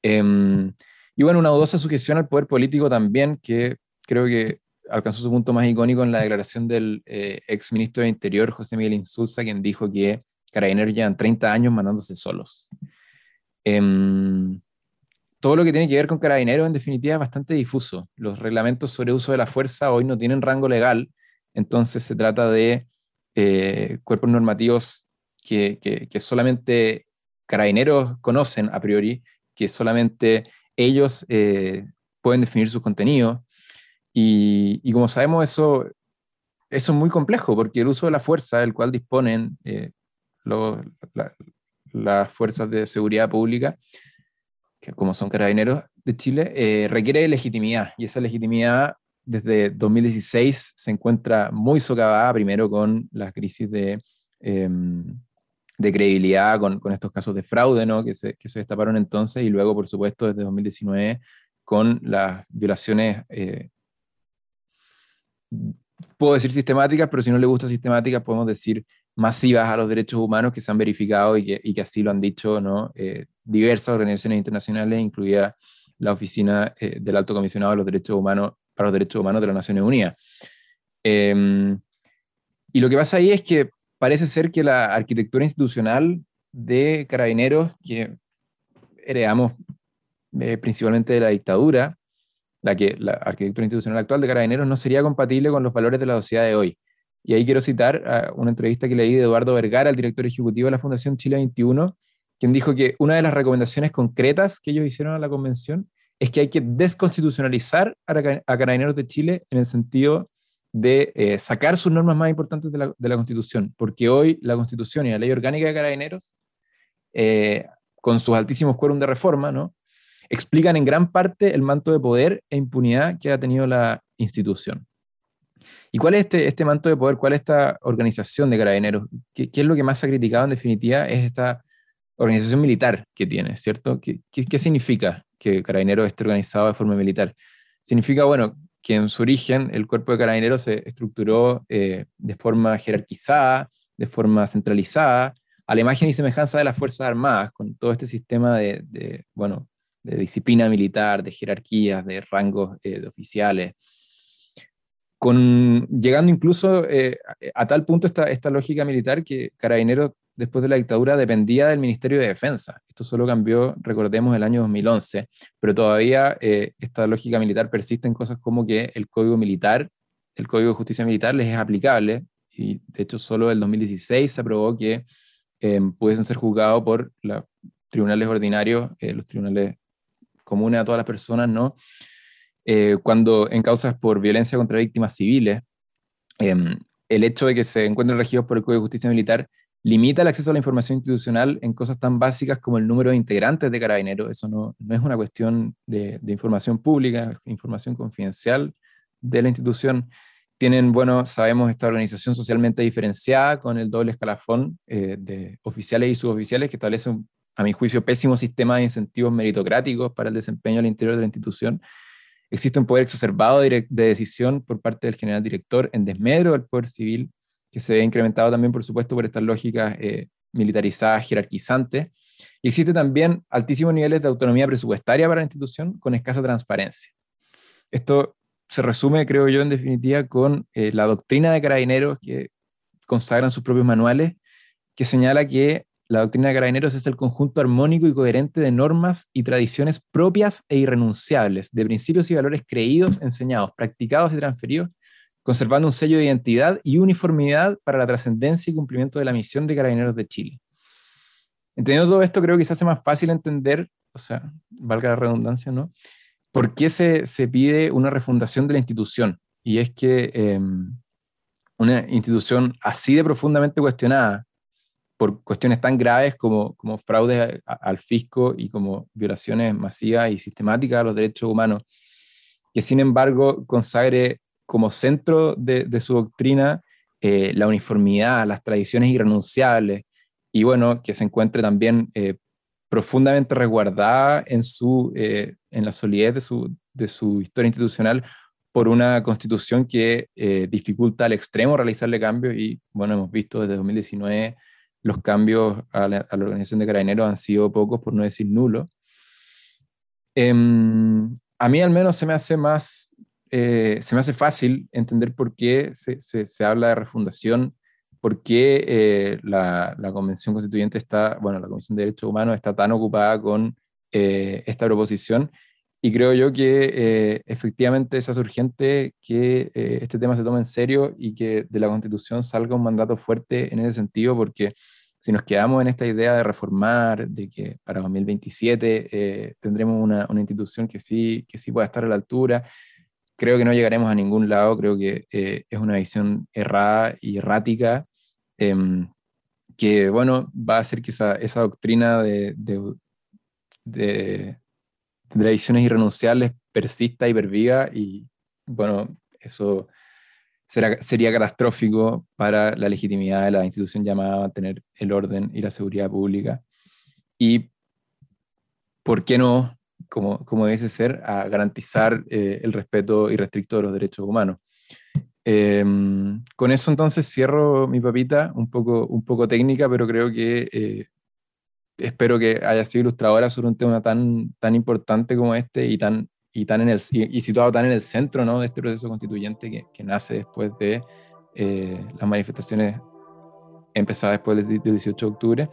Em, y bueno, una dudosa sujeción al poder político también, que creo que alcanzó su punto más icónico en la declaración del eh, ex ministro de Interior, José Miguel Insulza, quien dijo que carabineros llevan 30 años mandándose solos. Em, todo lo que tiene que ver con carabineros, en definitiva, es bastante difuso. Los reglamentos sobre uso de la fuerza hoy no tienen rango legal, entonces se trata de eh, cuerpos normativos que, que, solamente carabineros conocen a priori, que solamente ellos eh, pueden definir sus contenidos. Y, como sabemos, eso, eso es muy complejo, porque el uso de la fuerza, del cual disponen eh, las fuerzas de seguridad pública, que como son carabineros de Chile, eh, requiere legitimidad y esa legitimidad desde 2016 se encuentra muy socavada, primero con la crisis de, em, de credibilidad, con, con, estos casos de fraude ¿no? que, se, que se destaparon entonces, y luego, por supuesto, desde 2019 con las violaciones, eh, puedo decir sistemáticas, pero si no le gusta sistemáticas, podemos decir masivas a los derechos humanos que se han verificado y que, y que así lo han dicho ¿no? Eh, diversas organizaciones internacionales, incluida la Oficina eh, del Alto Comisionado de los Derechos Humanos para los Derechos Humanos de las Naciones Unidas. Em, y lo que pasa ahí es que parece ser que la arquitectura institucional de carabineros, que heredamos eh, principalmente de la dictadura, la que la arquitectura institucional actual de carabineros no sería compatible con los valores de la sociedad de hoy. Y ahí quiero citar una entrevista que leí de Eduardo Vergara, el director ejecutivo de la Fundación Chile 21, quien dijo que una de las recomendaciones concretas que ellos hicieron a la convención es que hay que desconstitucionalizar a, Carabineros de Chile en el sentido de eh, sacar sus normas más importantes de la, Constitución, porque hoy la Constitución y la Ley Orgánica de Carabineros, eh, con sus altísimos quórum de reforma, ¿no? explican en gran parte el manto de poder e impunidad que ha tenido la institución. ¿Y cuál es este, este manto de poder? ¿Cuál es esta organización de carabineros? ¿Qué, ¿Qué, es lo que más ha criticado en definitiva? Es esta organización militar que tiene, ¿cierto? ¿Qué, qué, significa que Carabineros esté organizado de forma militar? Significa, bueno, que en su origen el cuerpo de Carabineros se estructuró eh, de forma jerarquizada, de forma centralizada, a la imagen y semejanza de las Fuerzas Armadas, con todo este sistema de, bueno, de disciplina militar, de jerarquías, de rangos eh, de oficiales, con, llegando incluso eh, a, tal punto esta, lógica militar que Carabineros después de la dictadura dependía del Ministerio de Defensa. Esto solo cambió, recordemos, el año 2011, pero todavía eh, esta lógica militar persiste en cosas como que el Código Militar, el Código de Justicia Militar les es aplicable, y de hecho solo en 2016 se aprobó que eh, pudiesen ser juzgados por los tribunales ordinarios, eh, los tribunales comunes a todas las personas, ¿no? Eh, cuando en causas por violencia contra víctimas civiles, em, el hecho de que se encuentren regidos por el Código de Justicia Militar limita el acceso a la información institucional en cosas tan básicas como el número de integrantes de carabineros. Eso no, no es una cuestión de, de, información pública, información confidencial de la institución tienen, bueno, sabemos, esta organización socialmente diferenciada con el doble escalafón eh, de oficiales y suboficiales que establece, un, a mi juicio, pésimo sistema de incentivos meritocráticos para el desempeño al interior de la institución. Existe un poder exacerbado de, decisión por parte del general director en desmedro del poder civil, que se ve incrementado también, por supuesto, por estas lógicas eh, militarizadas, jerarquizantes. Y existe también altísimos niveles de autonomía presupuestaria para la institución con escasa transparencia. Esto se resume, creo yo, en definitiva, con eh, la doctrina de carabineros que consagran sus propios manuales, que señala que la doctrina de carabineros es el conjunto armónico y coherente de normas y tradiciones propias e irrenunciables, de principios y valores creídos, enseñados, practicados y transferidos, conservando un sello de identidad y uniformidad para la trascendencia y cumplimiento de la misión de carabineros de Chile. Entendiendo todo esto, creo que se hace más fácil entender, o sea, valga la redundancia, ¿no? ¿por qué se, pide una refundación de la institución? Y es que em, una institución así de profundamente cuestionada por cuestiones tan graves como, como fraudes al fisco y como violaciones masivas y sistemáticas a los derechos humanos, que sin embargo consagre como centro de, su doctrina eh, la uniformidad, las tradiciones irrenunciables, y bueno, que se encuentre también eh, profundamente resguardada en, su, eh, en la solidez de su, de su historia institucional por una constitución que eh, dificulta al extremo realizarle cambios y, bueno, hemos visto desde 2019 los cambios a la, organización de carabineros han sido pocos, por no decir nulos. Em, a mí al menos se me hace más, eh, se me hace fácil entender por qué se, habla de refundación por qué eh, la, Convención Constituyente está, bueno, la Comisión de Derechos Humanos está tan ocupada con eh, esta proposición. Y creo yo que eh, efectivamente es urgente que este tema se tome en serio y que de la Constitución salga un mandato fuerte en ese sentido, porque si nos quedamos en esta idea de reformar, de que para 2027 tendremos una, una, institución que sí, que sí pueda estar a la altura, creo que no llegaremos a ningún lado, creo que es una visión errada y errática Em, que, bueno, va a hacer que esa, esa doctrina de, de, de, tradiciones irrenunciables persista y perviva y, bueno, eso será, sería catastrófico para la legitimidad de la institución llamada a tener el orden y la seguridad pública. Y, ¿por qué no, como, como debe ser, a garantizar eh, el respeto irrestricto de los derechos humanos? Em, con eso entonces cierro mi papita, un poco, un poco técnica, pero creo que eh, espero que haya sido ilustradora sobre un tema tan, tan importante como este y, tan, y, tan en el, y, situado tan en el centro ¿no? de este proceso constituyente que, que nace después de eh, las manifestaciones empezadas después del 18 de octubre.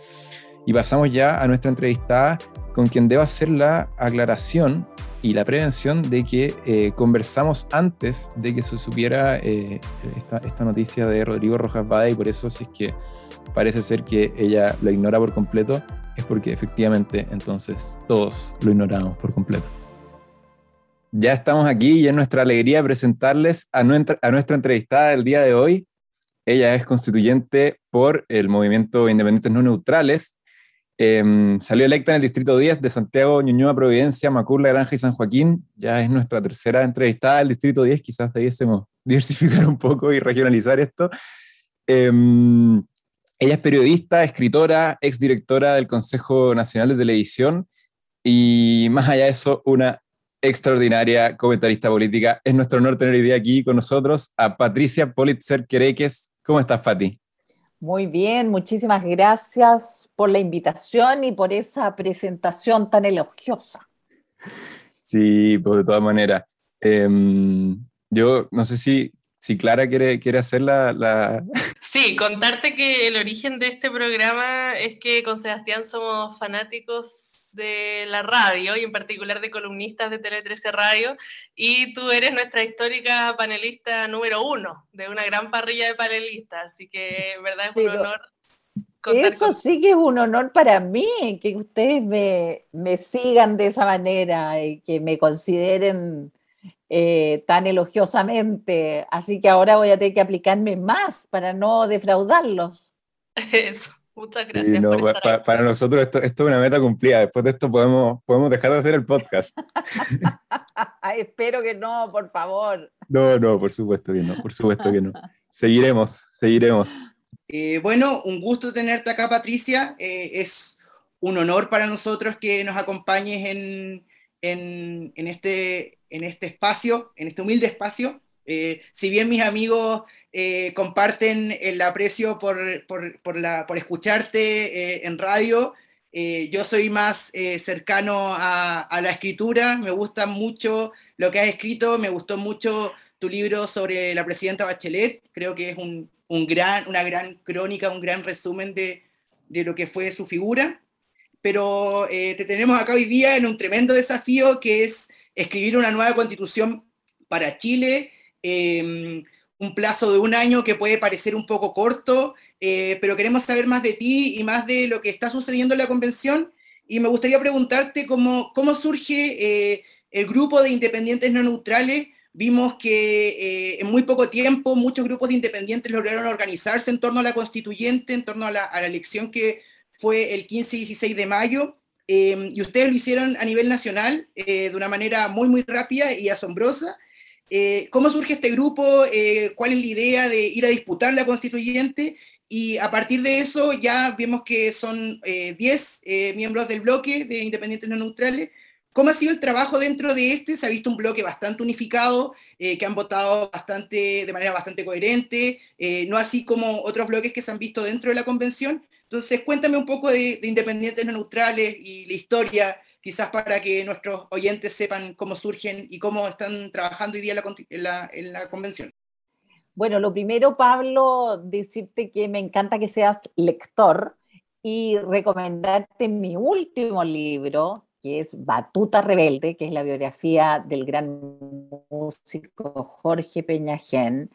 Y pasamos ya a nuestra entrevistada con quien debo hacer la aclaración y la prevención de que eh, conversamos antes de que se supiera eh, esta, esta, noticia de Rodrigo Rojas Bade y por eso si es que parece ser que ella lo ignora por completo, es porque efectivamente entonces todos lo ignoramos por completo. Ya estamos aquí y es nuestra alegría presentarles a nuestra, a nuestra entrevistada del día de hoy. Ella es constituyente por el movimiento Independientes No Neutrales, Em, salió electa en el Distrito 10 de Santiago, Ñuñoa, Providencia, Macurla, Granja y San Joaquín. Ya es nuestra tercera entrevistada del Distrito 10. Quizás debiésemos diversificar un poco y regionalizar esto. Em, ella es periodista, escritora, exdirectora del Consejo Nacional de Televisión y más allá de eso, una extraordinaria comentarista política. Es nuestro honor tener hoy día aquí con nosotros a Patricia Politzer Quereques. ¿Cómo estás, Pati? Muy bien, muchísimas gracias por la invitación y por esa presentación tan elogiosa. Sí, pues de todas maneras. Em, yo no sé si, si Clara quiere, quiere hacer la, Sí, contarte que el origen de este programa es que con Sebastián somos fanáticos de la radio y en particular de columnistas de Tele 13 Radio y tú eres nuestra histórica panelista número uno de una gran parrilla de panelistas, así que verdad es un honor. Eso sí que es un honor para mí, que ustedes me, me sigan de esa manera y que me consideren eh, tan elogiosamente. Así que ahora voy a tener que aplicarme más para no defraudarlos. Eso. Muchas gracias. para nosotros esto, esto, es una meta cumplida. Después de esto podemos, podemos dejar de hacer el podcast. Espero que no, por favor. No, no, por supuesto que no, por supuesto que no. Seguiremos, seguiremos. Eh, bueno, un gusto tenerte acá, Patricia. Eh, es un honor para nosotros que nos acompañes en, en, en, este, en este espacio, en este humilde espacio. Eh, si bien mis amigos eh, comparten el aprecio por, por, por, la, por escucharte eh, en radio. Eh, yo soy más cercano a, a, la escritura, me gusta mucho lo que has escrito, me gustó mucho tu libro sobre la presidenta Bachelet, creo que es un, un gran, una gran crónica, un gran resumen de, de lo que fue su figura. Pero te tenemos acá hoy día en un tremendo desafío que es escribir una nueva constitución para Chile un plazo de un año que puede parecer un poco corto, eh, pero queremos saber más de ti y más de lo que está sucediendo en la convención. Y me gustaría preguntarte cómo, cómo surge eh, el grupo de independientes no neutrales. Vimos que eh, en muy poco tiempo muchos grupos de independientes lograron organizarse en torno a la constituyente, en torno a la elección que fue el 15 y 16 de mayo. y ustedes lo hicieron a nivel nacional de una manera muy, muy rápida y asombrosa. Eh, ¿Cómo surge este grupo? Eh, ¿Cuál es la idea de ir a disputar la constituyente? Y a partir de eso ya vemos que son 10 eh, miembros del bloque de Independientes No Neutrales. ¿Cómo ha sido el trabajo dentro de este? Se ha visto un bloque bastante unificado, que han votado bastante, de manera bastante coherente, no así como otros bloques que se han visto dentro de la convención. Entonces, cuéntame un poco de, de Independientes No Neutrales y la historia quizás para que nuestros oyentes sepan cómo surgen y cómo están trabajando hoy día en la, la, convención. Bueno, lo primero, Pablo, decirte que me encanta que seas lector y recomendarte mi último libro, que es Batuta Rebelde, que es la biografía del gran músico Jorge Peñajén,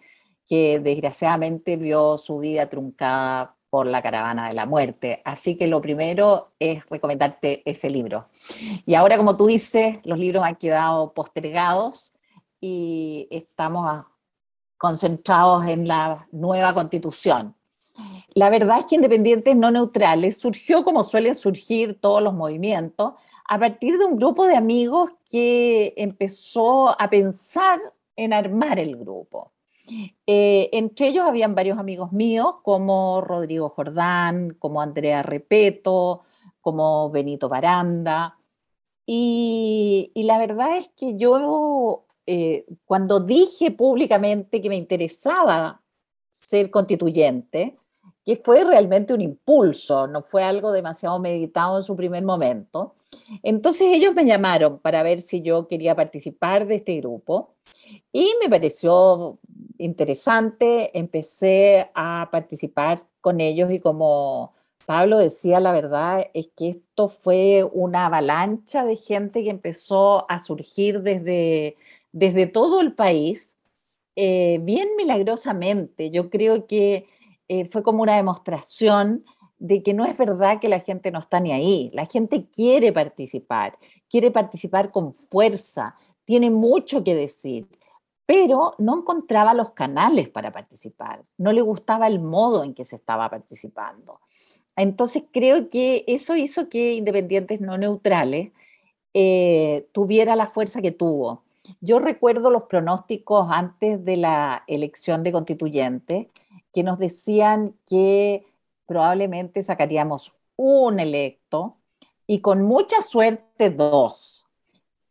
que desgraciadamente vio su vida truncada por la caravana de la muerte. Así que lo primero es recomendarte ese libro. Y ahora, como tú dices, los libros han quedado postergados y estamos concentrados en la nueva constitución. La verdad es que Independientes No Neutrales surgió como suelen surgir todos los movimientos, a partir de un grupo de amigos que empezó a pensar en armar el grupo. Eh, entre ellos habían varios amigos míos, como Rodrigo Jordán, como Andrea Repeto, como Benito Baranda. Y, la verdad es que yo, eh, cuando dije públicamente que me interesaba ser constituyente, que fue realmente un impulso, no fue algo demasiado meditado en su primer momento. Entonces ellos me llamaron para ver si yo quería participar de este grupo y me pareció interesante, empecé a participar con ellos y como Pablo decía, la verdad es que esto fue una avalancha de gente que empezó a surgir desde, desde todo el país, eh, bien milagrosamente. Yo creo que eh, fue como una demostración de que no es verdad que la gente no está ni ahí. La gente quiere participar, quiere participar con fuerza, tiene mucho que decir pero no encontraba los canales para participar, no le gustaba el modo en que se estaba participando. Entonces creo que eso hizo que Independientes No Neutrales eh, tuviera la fuerza que tuvo. Yo recuerdo los pronósticos antes de la elección de constituyente que nos decían que probablemente sacaríamos un electo y con mucha suerte dos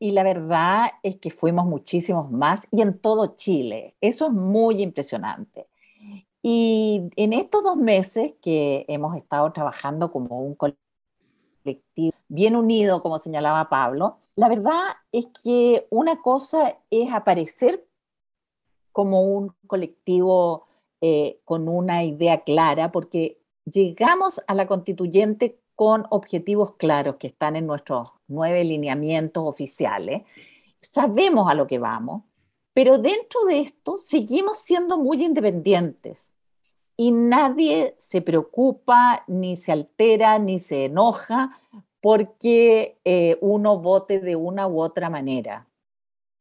y la verdad es que fuimos muchísimos más y en todo Chile. Eso es muy impresionante. Y en estos dos meses que hemos estado trabajando como un colectivo bien unido, como señalaba Pablo, la verdad es que una cosa es aparecer como un colectivo eh, con una idea clara, porque llegamos a la constituyente con objetivos claros que están en nuestros nueve lineamientos oficiales, sabemos a lo que vamos, pero dentro de esto seguimos siendo muy independientes y nadie se preocupa, ni se altera, ni se enoja porque eh, uno vote de una u otra manera.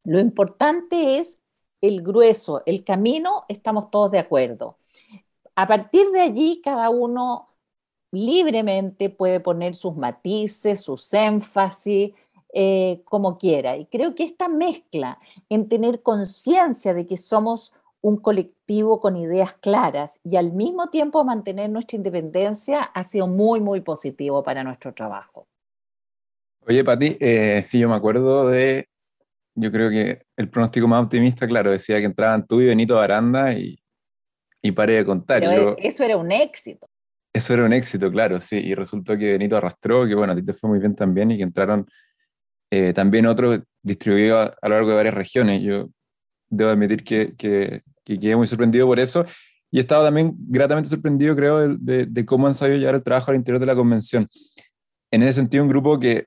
Lo importante es el grueso, el camino, estamos todos de acuerdo. A partir de allí, cada uno libremente puede poner sus matices, sus énfasis, eh, como quiera. Y creo que esta mezcla en tener conciencia de que somos un colectivo con ideas claras y al mismo tiempo mantener nuestra independencia ha sido muy, muy positivo para nuestro trabajo. Oye, Pati, eh, sí, yo me acuerdo de yo creo que el pronóstico más optimista, claro, decía que entraban tú y Benito Aranda y, y paré de contar. Pero eso era un éxito. Eso era un éxito, claro, sí. Y resultó que Benito arrastró, que bueno, a ti te fue muy bien también y que entraron eh, también otros distribuidos a, lo largo de varias regiones. Yo debo admitir que, que, quedé muy sorprendido por eso. Y he estado también gratamente sorprendido, creo, de, de, cómo han sabido llevar el trabajo al interior de la convención. En ese sentido, un grupo que,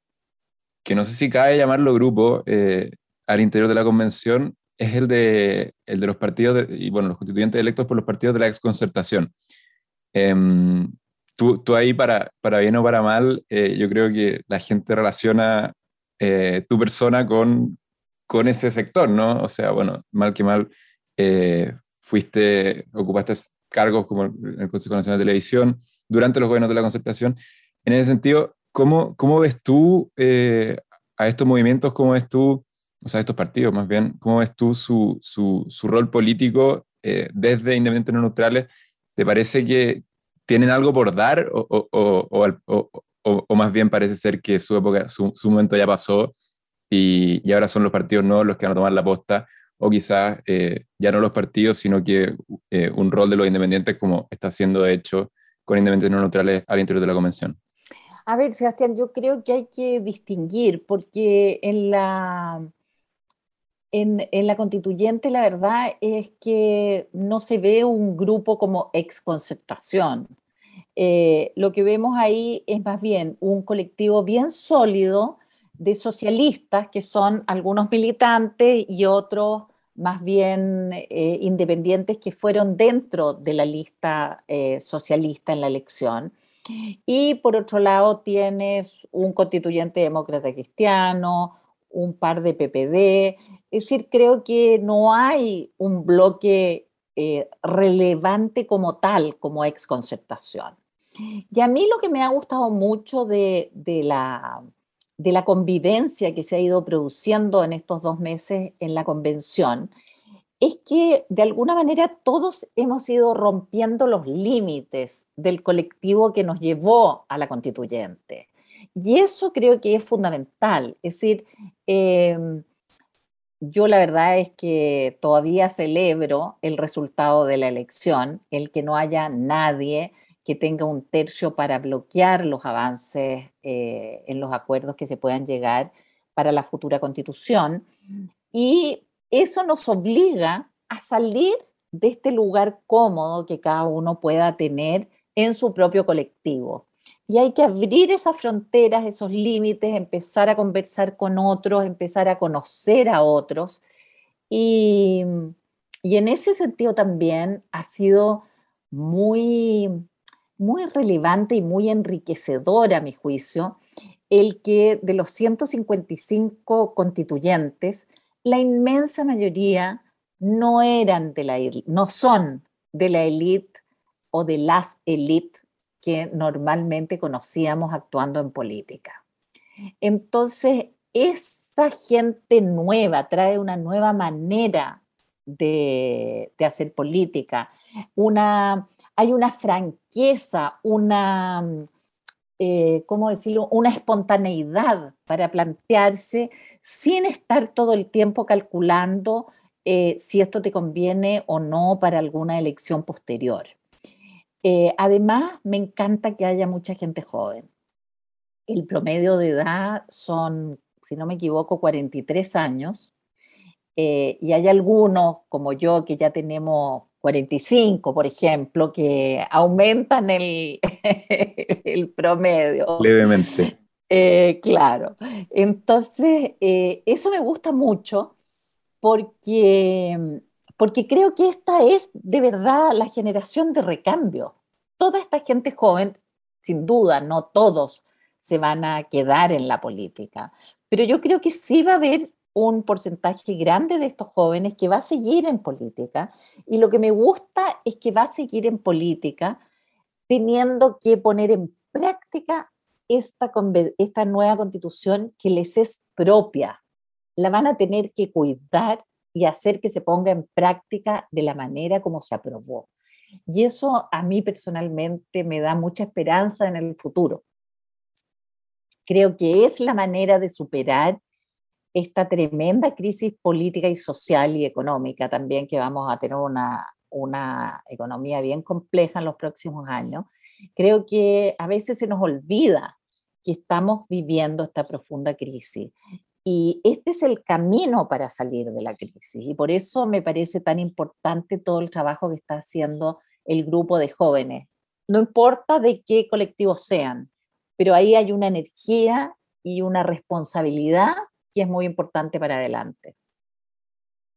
que no sé si cabe llamarlo grupo, eh, al interior de la convención es el de, el de los partidos, y bueno, los constituyentes electos por los partidos de la exconcertación. Em, tú, tú, ahí, para, para bien o para mal, eh, yo creo que la gente relaciona eh, tu persona con, con ese sector, ¿no? O sea, bueno, mal que mal, eh, fuiste, ocupaste cargos como el Consejo Nacional de Televisión durante los gobiernos de la concertación. En ese sentido, ¿cómo, cómo ves tú a estos movimientos? ¿Cómo ves tú o sea, estos partidos más bien, ¿cómo ves tú su, su, su rol político desde Independientes No Neutrales? ¿Te parece que tienen algo por dar o, o, o, o más bien parece ser que su época, su, su momento ya pasó y, y, ahora son los partidos nuevos los que van a tomar la posta? O quizás eh, ya no los partidos, sino que eh, un rol de los independientes como está siendo hecho con Independientes No Neutrales al interior de la convención. A ver, Sebastián, yo creo que hay que distinguir, porque en la, en, la constituyente la verdad es que no se ve un grupo como exconcertación. Eh, lo que vemos ahí es más bien un colectivo bien sólido de socialistas, que son algunos militantes y otros más bien eh, independientes que fueron dentro de la lista eh, socialista en la elección. Y por otro lado tienes un constituyente demócrata cristiano, un par de PPD, es decir, creo que no hay un bloque eh, relevante como tal, como exconcertación. Y a mí lo que me ha gustado mucho de, la, de la convivencia que se ha ido produciendo en estos dos meses en la convención es que de alguna manera todos hemos ido rompiendo los límites del colectivo que nos llevó a la constituyente. Y eso creo que es fundamental. Es decir, em, yo la verdad es que todavía celebro el resultado de la elección, el que no haya nadie que tenga un tercio para bloquear los avances eh, en los acuerdos que se puedan llegar para la futura constitución. Y eso nos obliga a salir de este lugar cómodo que cada uno pueda tener en su propio colectivo. Y hay que abrir esas fronteras, esos límites, empezar a conversar con otros, empezar a conocer a otros. Y, y en ese sentido también ha sido muy, muy relevante y muy enriquecedor a mi juicio el que de los 155 constituyentes, la inmensa mayoría no eran de la no son de la élite o de las élites que normalmente conocíamos actuando en política. Entonces, esa gente nueva trae una nueva manera de, hacer política, una, hay una franqueza, una, eh, ¿cómo decirlo?, una espontaneidad para plantearse sin estar todo el tiempo calculando eh, si esto te conviene o no para alguna elección posterior. Eh, además, me encanta que haya mucha gente joven. El promedio de edad son, si no me equivoco, 43 años. Eh, y hay algunos, como yo, que ya tenemos 45, por ejemplo, que aumentan el, el promedio. Levemente. claro. Entonces, eso me gusta mucho porque, porque creo que esta es de verdad la generación de recambio. Toda esta gente joven, sin duda, no todos se van a quedar en la política, pero yo creo que sí va a haber un porcentaje grande de estos jóvenes que va a seguir en política y lo que me gusta es que va a seguir en política teniendo que poner en práctica esta, esta nueva constitución que les es propia, la van a tener que cuidar y hacer que se ponga en práctica de la manera como se aprobó. Y eso a mí personalmente me da mucha esperanza en el futuro. Creo que es la manera de superar esta tremenda crisis política y social y económica también, que vamos a tener una, una economía bien compleja en los próximos años. Creo que a veces se nos olvida que estamos viviendo esta profunda crisis y este es el camino para salir de la crisis. Y por eso me parece tan importante todo el trabajo que está haciendo el grupo de jóvenes. No importa de qué colectivo sean, pero ahí hay una energía y una responsabilidad que es muy importante para adelante.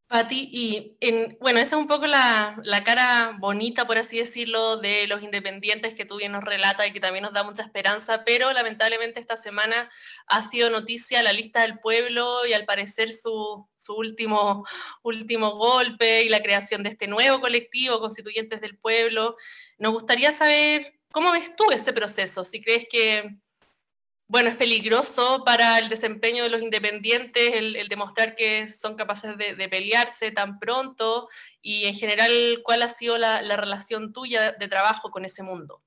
Pati, y en, bueno, esa es un poco la, cara bonita, por así decirlo, de los independientes que tú bien nos relata y que también nos da mucha esperanza, pero lamentablemente esta semana ha sido noticia la lista del pueblo y al parecer su, su último, último golpe y la creación de este nuevo colectivo, Constituyentes del Pueblo. Nos gustaría saber cómo ves tú ese proceso, si crees que bueno, es peligroso para el desempeño de los independientes el, demostrar que son capaces de, pelearse tan pronto y en general, ¿cuál ha sido la, relación tuya de trabajo con ese mundo?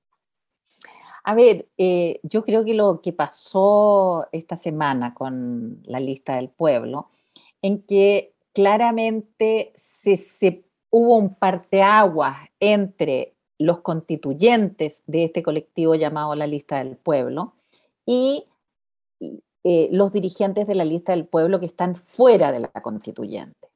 A ver, eh, yo creo que lo que pasó esta semana con la lista del pueblo, en que claramente se, hubo un parteaguas entre los constituyentes de este colectivo llamado la lista del pueblo, y eh, los dirigentes de la lista del pueblo que están fuera de la constituyente.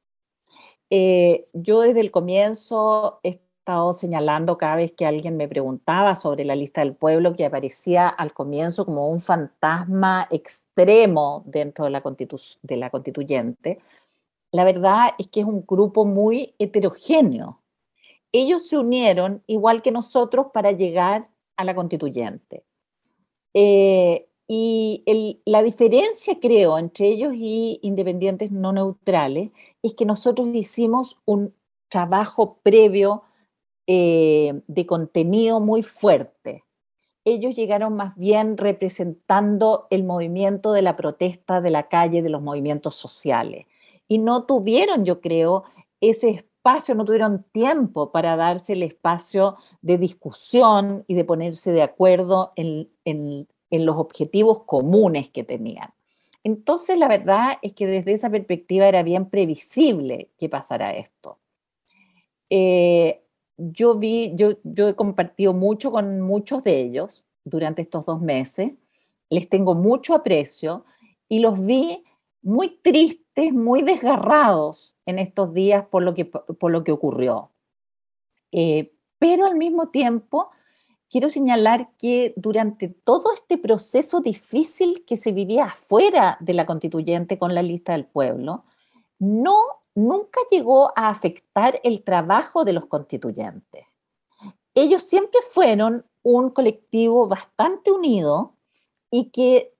Eh, yo desde el comienzo he estado señalando cada vez que alguien me preguntaba sobre la lista del pueblo que aparecía al comienzo como un fantasma extremo dentro de la, de la constituyente. La verdad es que es un grupo muy heterogéneo. Ellos se unieron igual que nosotros para llegar a la constituyente. Eh, y la diferencia, creo, entre ellos y independientes no neutrales es que nosotros hicimos un trabajo previo eh, de contenido muy fuerte. Ellos llegaron más bien representando el movimiento de la protesta de la calle, de los movimientos sociales. Y no tuvieron, yo creo, ese no tuvieron tiempo para darse el espacio de discusión y de ponerse de acuerdo en los objetivos comunes que tenían. Entonces, la verdad es que desde esa perspectiva era bien previsible que pasara esto. Eh, yo vi, yo, yo he compartido mucho con muchos de ellos durante estos dos meses, les tengo mucho aprecio y los vi muy tristes, muy desgarrados en estos días por lo que, por lo que ocurrió. Eh, pero al mismo tiempo quiero señalar que durante todo este proceso difícil que se vivía afuera de la constituyente con la lista del pueblo, no, nunca llegó a afectar el trabajo de los constituyentes. Ellos siempre fueron un colectivo bastante unido y que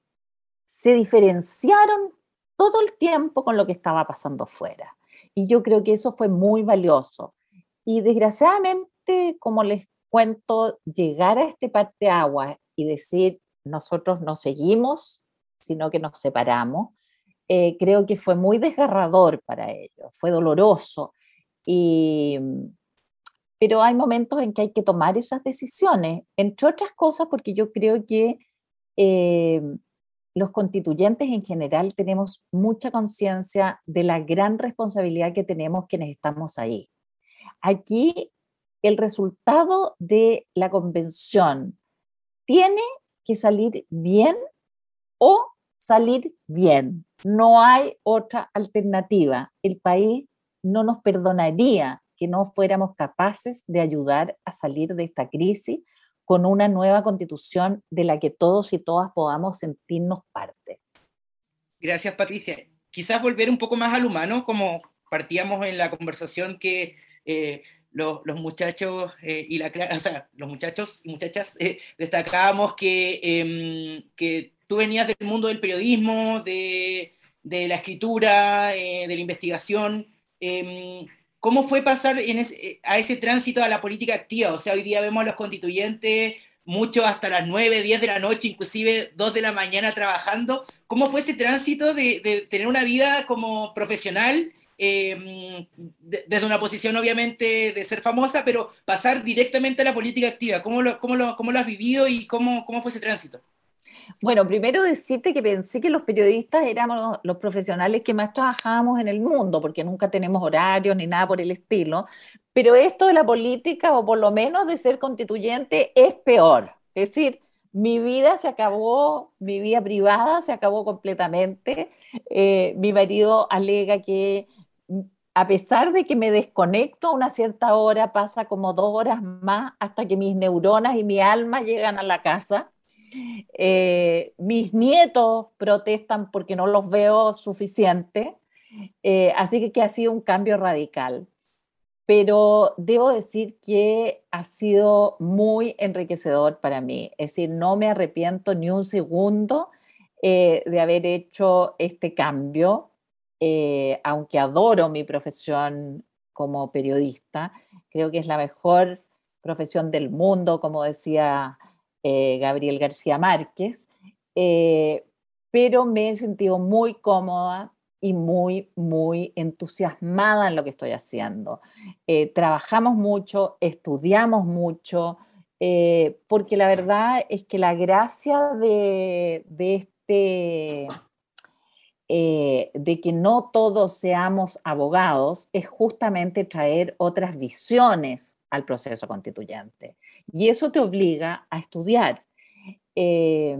se diferenciaron todo el tiempo con lo que estaba pasando fuera. Y yo creo que eso fue muy valioso. Y desgraciadamente, como les cuento llegar a este parte agua y decir, nosotros no seguimos, sino que nos separamos, eh, creo que fue muy desgarrador para ellos, fue doloroso. Y, pero hay momentos en que hay que tomar esas decisiones, entre otras cosas porque yo creo que eh, los constituyentes en general tenemos mucha conciencia de la gran responsabilidad que tenemos quienes estamos ahí. Aquí el resultado de la convención tiene que salir bien o salir bien. No hay otra alternativa. El país no nos perdonaría que no fuéramos capaces de ayudar a salir de esta crisis con una nueva constitución de la que todos y todas podamos sentirnos parte. Gracias, Patricia. Quizás volver un poco más al humano, como partíamos en la conversación que eh, los, muchachos eh, y la muchachas eh, destacábamos que, em, que tú venías del mundo del periodismo, de, de la escritura, de la investigación. ¿Cómo fue pasar eh, a ese tránsito a la política activa? O sea, hoy día vemos a los constituyentes mucho hasta las 9, 10 de la noche, inclusive 2 de la mañana trabajando. ¿Cómo fue ese tránsito de, tener una vida como profesional, em, desde una posición obviamente de ser famosa, pero pasar directamente a la política activa? ¿Cómo lo, has vivido y cómo fue ese tránsito? Bueno, primero decirte que pensé que los periodistas éramos los profesionales que más trabajábamos en el mundo, porque nunca tenemos horarios ni nada por el estilo, pero esto de la política, o por lo menos de ser constituyente, es peor. Es decir, mi vida se acabó, mi vida privada se acabó completamente. Eh, mi marido alega que a pesar de que me desconecto a una cierta hora, pasa como dos horas más hasta que mis neuronas y mi alma llegan a la casa. Eh, mis nietos protestan porque no los veo suficiente, eh, así que, ha sido un cambio radical. Pero debo decir que ha sido muy enriquecedor para mí. Es decir, no me arrepiento ni un segundo eh, de haber hecho este cambio, aunque adoro mi profesión como periodista. Creo que es la mejor profesión del mundo, como decía eh, Gabriel García Márquez, eh, pero me he sentido muy cómoda y muy, muy entusiasmada en lo que estoy haciendo. Eh, trabajamos mucho, estudiamos mucho, porque la verdad es que la gracia de, este... de que no todos seamos abogados es justamente traer otras visiones al proceso constituyente. Y eso te obliga a estudiar. Eh,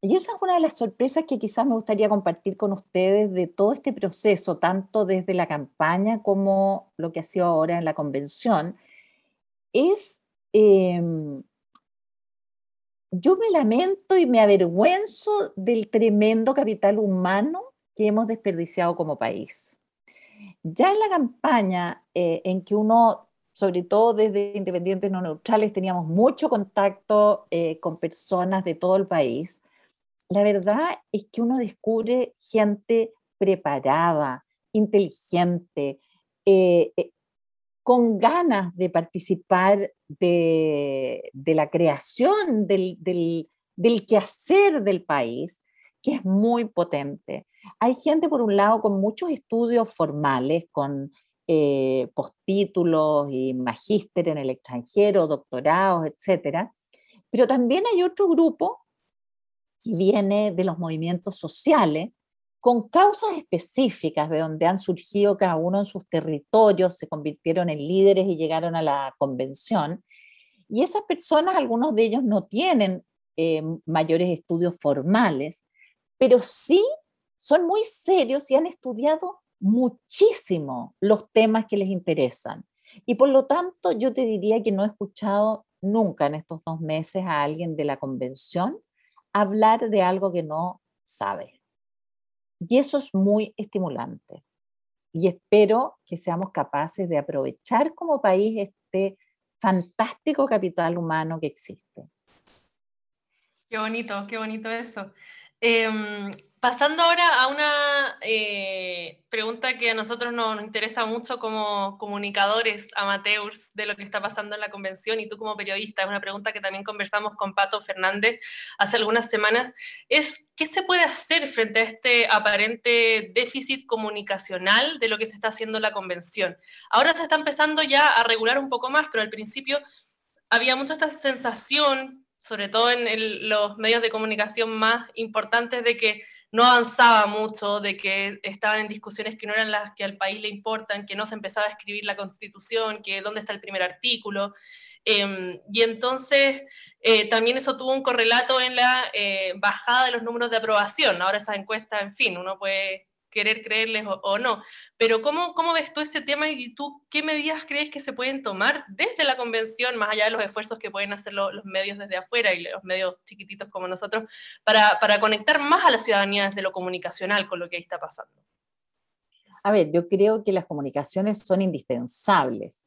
y esa es una de las sorpresas que quizás me gustaría compartir con ustedes de todo este proceso, tanto desde la campaña como lo que ha sido ahora en la convención, es, em, yo me lamento y me avergüenzo del tremendo capital humano que hemos desperdiciado como país. Ya en la campaña eh, en que uno sobre todo desde Independientes No Neutrales, teníamos mucho contacto eh, con personas de todo el país. La verdad es que uno descubre gente preparada, inteligente, eh, eh, con ganas de participar de, la creación del, del, del quehacer del país, que es muy potente. Hay gente, por un lado, con muchos estudios formales, con eh, postítulos y magíster en el extranjero, doctorados, etcétera. Pero también hay otro grupo que viene de los movimientos sociales, con causas específicas de donde han surgido cada uno en sus territorios, se convirtieron en líderes y llegaron a la convención. Y esas personas, algunos de ellos no tienen eh, mayores estudios formales, pero sí son muy serios y han estudiado muchísimo los temas que les interesan. Y por lo tanto, yo te diría que no he escuchado nunca en estos dos meses a alguien de la convención hablar de algo que no sabe. Y eso es muy estimulante. Y espero que seamos capaces de aprovechar como país este fantástico capital humano que existe. Qué bonito, qué bonito eso. Em, Pasando ahora a una eh, pregunta que a nosotros nos, interesa mucho como comunicadores amateurs de lo que está pasando en la convención y tú como periodista, es una pregunta que también conversamos con Pato Fernández hace algunas semanas, es ¿qué se puede hacer frente a este aparente déficit comunicacional de lo que se está haciendo en la convención? Ahora se está empezando ya a regular un poco más, pero al principio había mucha esta sensación sobre todo en los medios de comunicación más importantes, de que no avanzaba mucho, de que estaban en discusiones que no eran las que al país le importan, que no se empezaba a escribir la constitución, que dónde está el primer artículo. Em, y entonces eh, también eso tuvo un correlato en la eh, bajada de los números de aprobación. Ahora esa encuesta, en fin, uno puede querer creerles o, no. Pero ¿cómo, ¿cómo, ves tú ese tema y tú qué medidas crees que se pueden tomar desde la convención, más allá de los esfuerzos que pueden hacer los medios desde afuera y los medios chiquititos como nosotros, para, para conectar más a la ciudadanía desde lo comunicacional con lo que ahí está pasando? A ver, yo creo que las comunicaciones son indispensables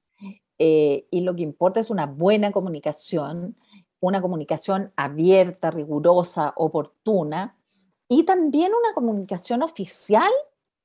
eh, y lo que importa es una buena comunicación, una comunicación abierta, rigurosa, oportuna, y también una comunicación oficial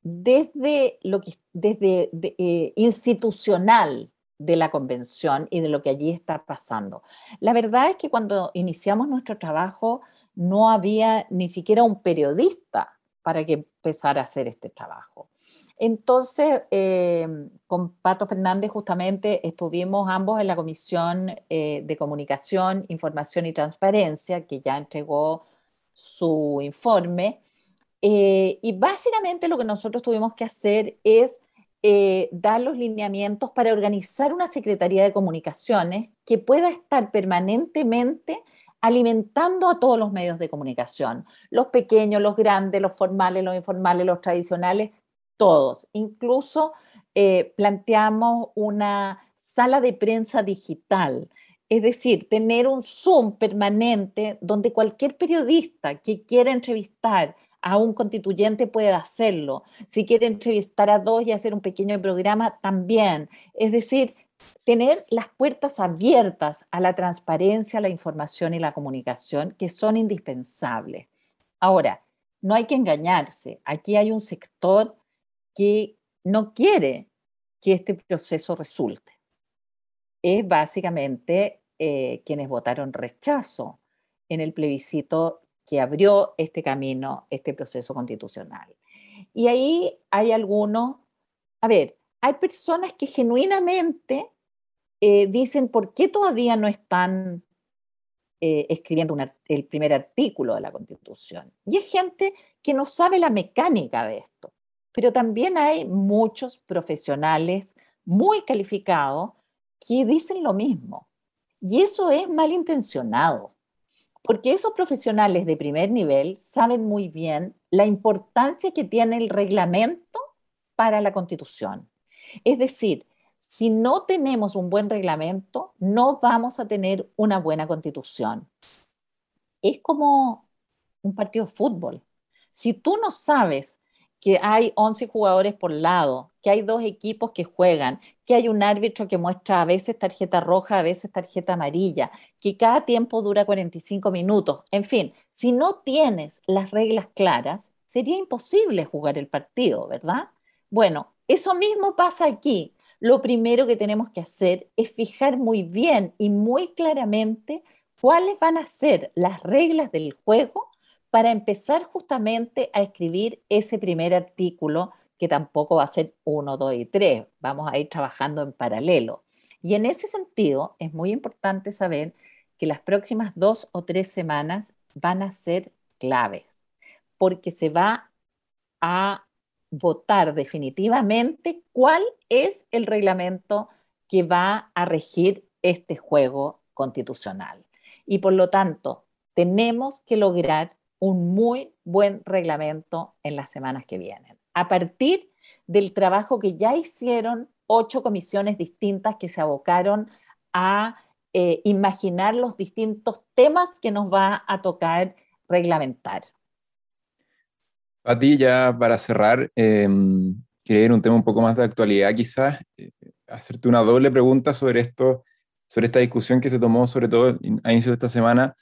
desde lo que desde eh, institucional de la convención y de lo que allí está pasando. La verdad es que cuando iniciamos nuestro trabajo no había ni siquiera un periodista para que empezara a hacer este trabajo. Entonces, eh, con Pato Fernández justamente estuvimos ambos en la Comisión eh, de Comunicación, Información y Transparencia, que ya entregó su informe. Eh, y básicamente lo que nosotros tuvimos que hacer es eh, dar los lineamientos para organizar una Secretaría de Comunicaciones que pueda estar permanentemente alimentando a todos los medios de comunicación, los pequeños, los grandes, los formales, los informales, los tradicionales, todos. Incluso eh, planteamos una sala de prensa digital es decir, tener un Zoom permanente donde cualquier periodista que quiera entrevistar a un constituyente puede hacerlo. Si quiere entrevistar a dos y hacer un pequeño programa, también. Es decir, tener las puertas abiertas a la transparencia, la información y la comunicación, que son indispensables. Ahora, no hay que engañarse. Aquí hay un sector que no quiere que este proceso resulte es básicamente eh, quienes votaron rechazo en el plebiscito que abrió este camino, este proceso constitucional. Y ahí hay algunos, a ver, hay personas que genuinamente eh, dicen por qué todavía no están eh, escribiendo el primer artículo de la Constitución. Y es gente que no sabe la mecánica de esto. Pero también hay muchos profesionales muy calificados que dicen lo mismo. Y eso es malintencionado, porque esos profesionales de primer nivel saben muy bien la importancia que tiene el reglamento para la constitución. Es decir, si no tenemos un buen reglamento, no vamos a tener una buena constitución. Es como un partido de fútbol. Si tú no sabes que hay 11 jugadores por lado, que hay dos equipos que juegan, que hay un árbitro que muestra a veces tarjeta roja, a veces tarjeta amarilla, que cada tiempo dura 45 minutos. En fin, si no tienes las reglas claras, sería imposible jugar el partido, ¿verdad? Bueno, eso mismo pasa aquí. Lo primero que tenemos que hacer es fijar muy bien y muy claramente cuáles van a ser las reglas del juego para empezar justamente a escribir ese primer artículo, que tampoco va a ser uno, dos y tres, vamos a ir trabajando en paralelo. Y en ese sentido, es muy importante saber que las próximas dos o tres semanas van a ser claves, porque se va a votar definitivamente cuál es el reglamento que va a regir este juego constitucional. Y por lo tanto, tenemos que lograr un muy buen reglamento en las semanas que vienen. A partir del trabajo que ya hicieron ocho comisiones distintas que se abocaron a eh, imaginar los distintos temas que nos va a tocar reglamentar. A ti ya para cerrar, eh, quería ir un tema un poco más de actualidad quizás, eh, hacerte una doble pregunta sobre esto, sobre esta discusión que se tomó sobre todo a inicio de esta semana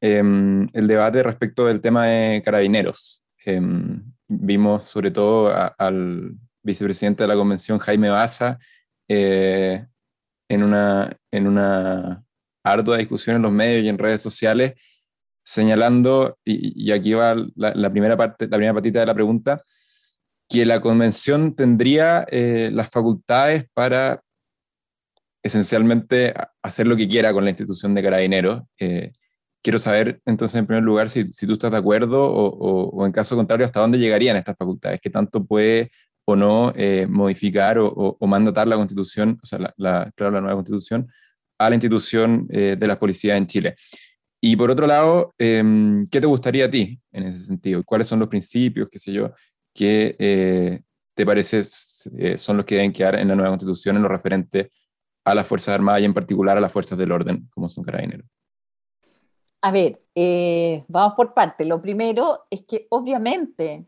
Em, el debate respecto del tema de carabineros. Em, vimos sobre todo al vicepresidente de la convención, Jaime Baza, eh, en, una, en una ardua discusión en los medios y en redes sociales, señalando, y, aquí va la, primera parte, la primera patita de la pregunta, que la convención tendría eh, las facultades para esencialmente hacer lo que quiera con la institución de carabineros, eh, quiero saber entonces en primer lugar si, tú estás de acuerdo o, o, en caso contrario hasta dónde llegarían estas facultades, qué tanto puede o no eh, modificar o, mandatar la constitución, o sea, la, la, nueva constitución a la institución eh, de la policía en Chile. Y por otro lado, em, ¿qué te gustaría a ti en ese sentido? ¿Cuáles son los principios, qué sé yo, que eh, te parece son los que deben quedar en la nueva constitución en lo referente a las Fuerzas Armadas y en particular a las Fuerzas del Orden, como son carabineros? A ver, eh, vamos por parte. Lo primero es que obviamente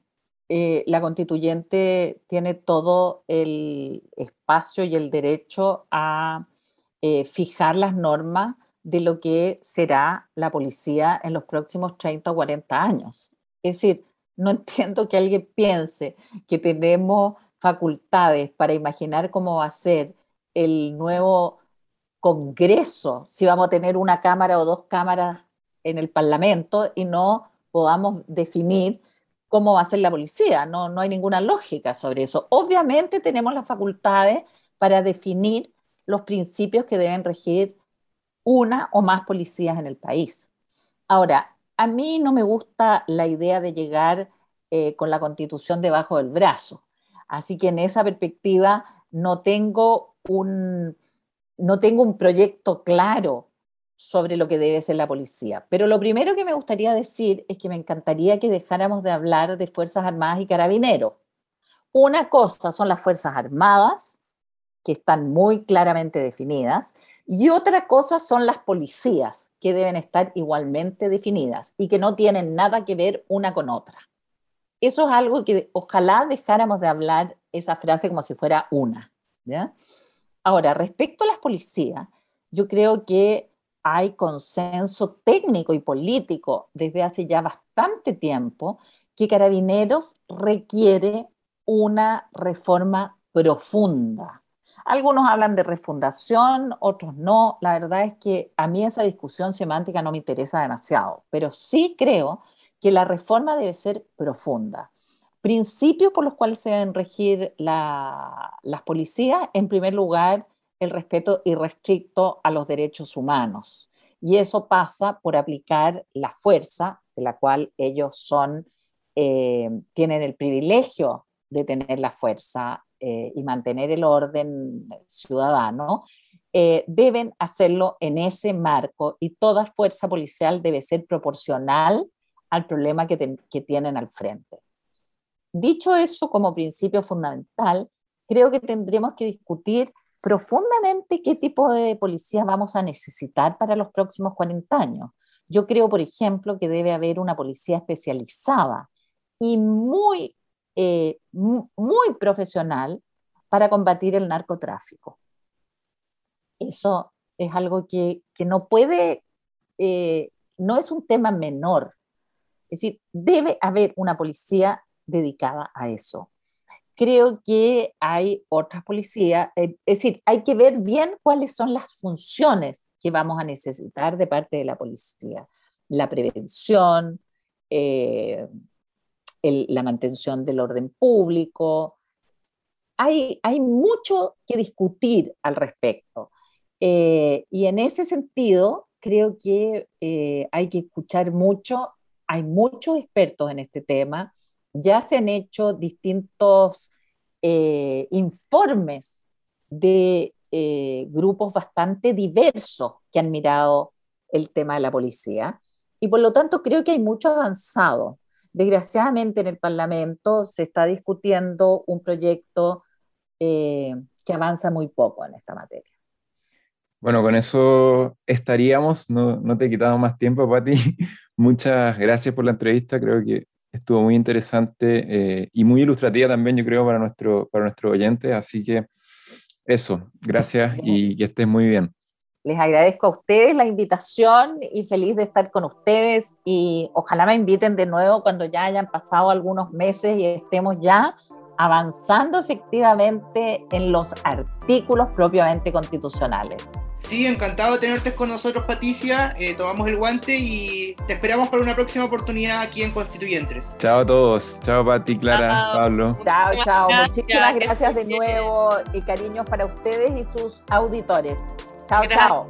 eh, la constituyente tiene todo el espacio y el derecho a eh, fijar las normas de lo que será la policía en los próximos 30 o 40 años. Es decir, no entiendo que alguien piense que tenemos facultades para imaginar cómo va a ser el nuevo Congreso, si vamos a tener una cámara o dos cámaras en el Parlamento y no podamos definir cómo va a ser la policía. No, no hay ninguna lógica sobre eso. Obviamente tenemos las facultades para definir los principios que deben regir una o más policías en el país. Ahora, a mí no me gusta la idea de llegar eh, con la constitución debajo del brazo. Así que en esa perspectiva no tengo un, no tengo un proyecto claro sobre lo que debe ser la policía. Pero lo primero que me gustaría decir es que me encantaría que dejáramos de hablar de Fuerzas Armadas y Carabineros. Una cosa son las Fuerzas Armadas, que están muy claramente definidas, y otra cosa son las policías, que deben estar igualmente definidas y que no tienen nada que ver una con otra. Eso es algo que ojalá dejáramos de hablar esa frase como si fuera una. Ahora, respecto a las policías, yo creo que hay consenso técnico y político desde hace ya bastante tiempo que Carabineros requiere una reforma profunda. Algunos hablan de refundación, otros no. La verdad es que a mí esa discusión semántica no me interesa demasiado, pero sí creo que la reforma debe ser profunda. Principios por los cuales se deben regir las policías, en primer lugar, el respeto irrestricto a los derechos humanos. Y eso pasa por aplicar la fuerza, de la cual ellos son, eh, tienen el privilegio de tener la fuerza eh, y mantener el orden ciudadano, eh, deben hacerlo en ese marco y toda fuerza policial debe ser proporcional al problema que, que tienen al frente. Dicho eso como principio fundamental, creo que tendremos que discutir profundamente qué tipo de policía vamos a necesitar para los próximos 40 años. Yo creo, por ejemplo, que debe haber una policía especializada y muy, eh, muy profesional para combatir el narcotráfico. Eso es algo que, no puede, eh, no es un tema menor. Es decir, debe haber una policía dedicada a eso creo que hay otras policías, eh, es decir, hay que ver bien cuáles son las funciones que vamos a necesitar de parte de la policía. La prevención, eh, la mantención del orden público. Hay, hay mucho que discutir al respecto. Eh, y en ese sentido, creo que hay que escuchar mucho. Hay muchos expertos en este tema ya se han hecho distintos eh, informes de eh, grupos bastante diversos que han mirado el tema de la policía y por lo tanto creo que hay mucho avanzado. Desgraciadamente en el Parlamento se está discutiendo un proyecto eh, que avanza muy poco en esta materia. Bueno, con eso estaríamos, no, no te he quitado más tiempo, Pati. Muchas gracias por la entrevista, creo que estuvo muy interesante eh, y muy ilustrativa también, yo creo, para nuestro, para nuestros oyentes. Así que eso, gracias y que estés muy bien. Les agradezco a ustedes la invitación y feliz de estar con ustedes y ojalá me inviten de nuevo cuando ya hayan pasado algunos meses y estemos ya avanzando efectivamente en los artículos propiamente constitucionales. Sí, encantado de tenerte con nosotros, Patricia. Eh, tomamos el guante y te esperamos para una próxima oportunidad aquí en Constituyentes. Chao a todos. Chao, Pati, Clara, Pablo. Chao, chao. Muchísimas gracias de nuevo y cariños para ustedes y sus auditores. Chao, chao.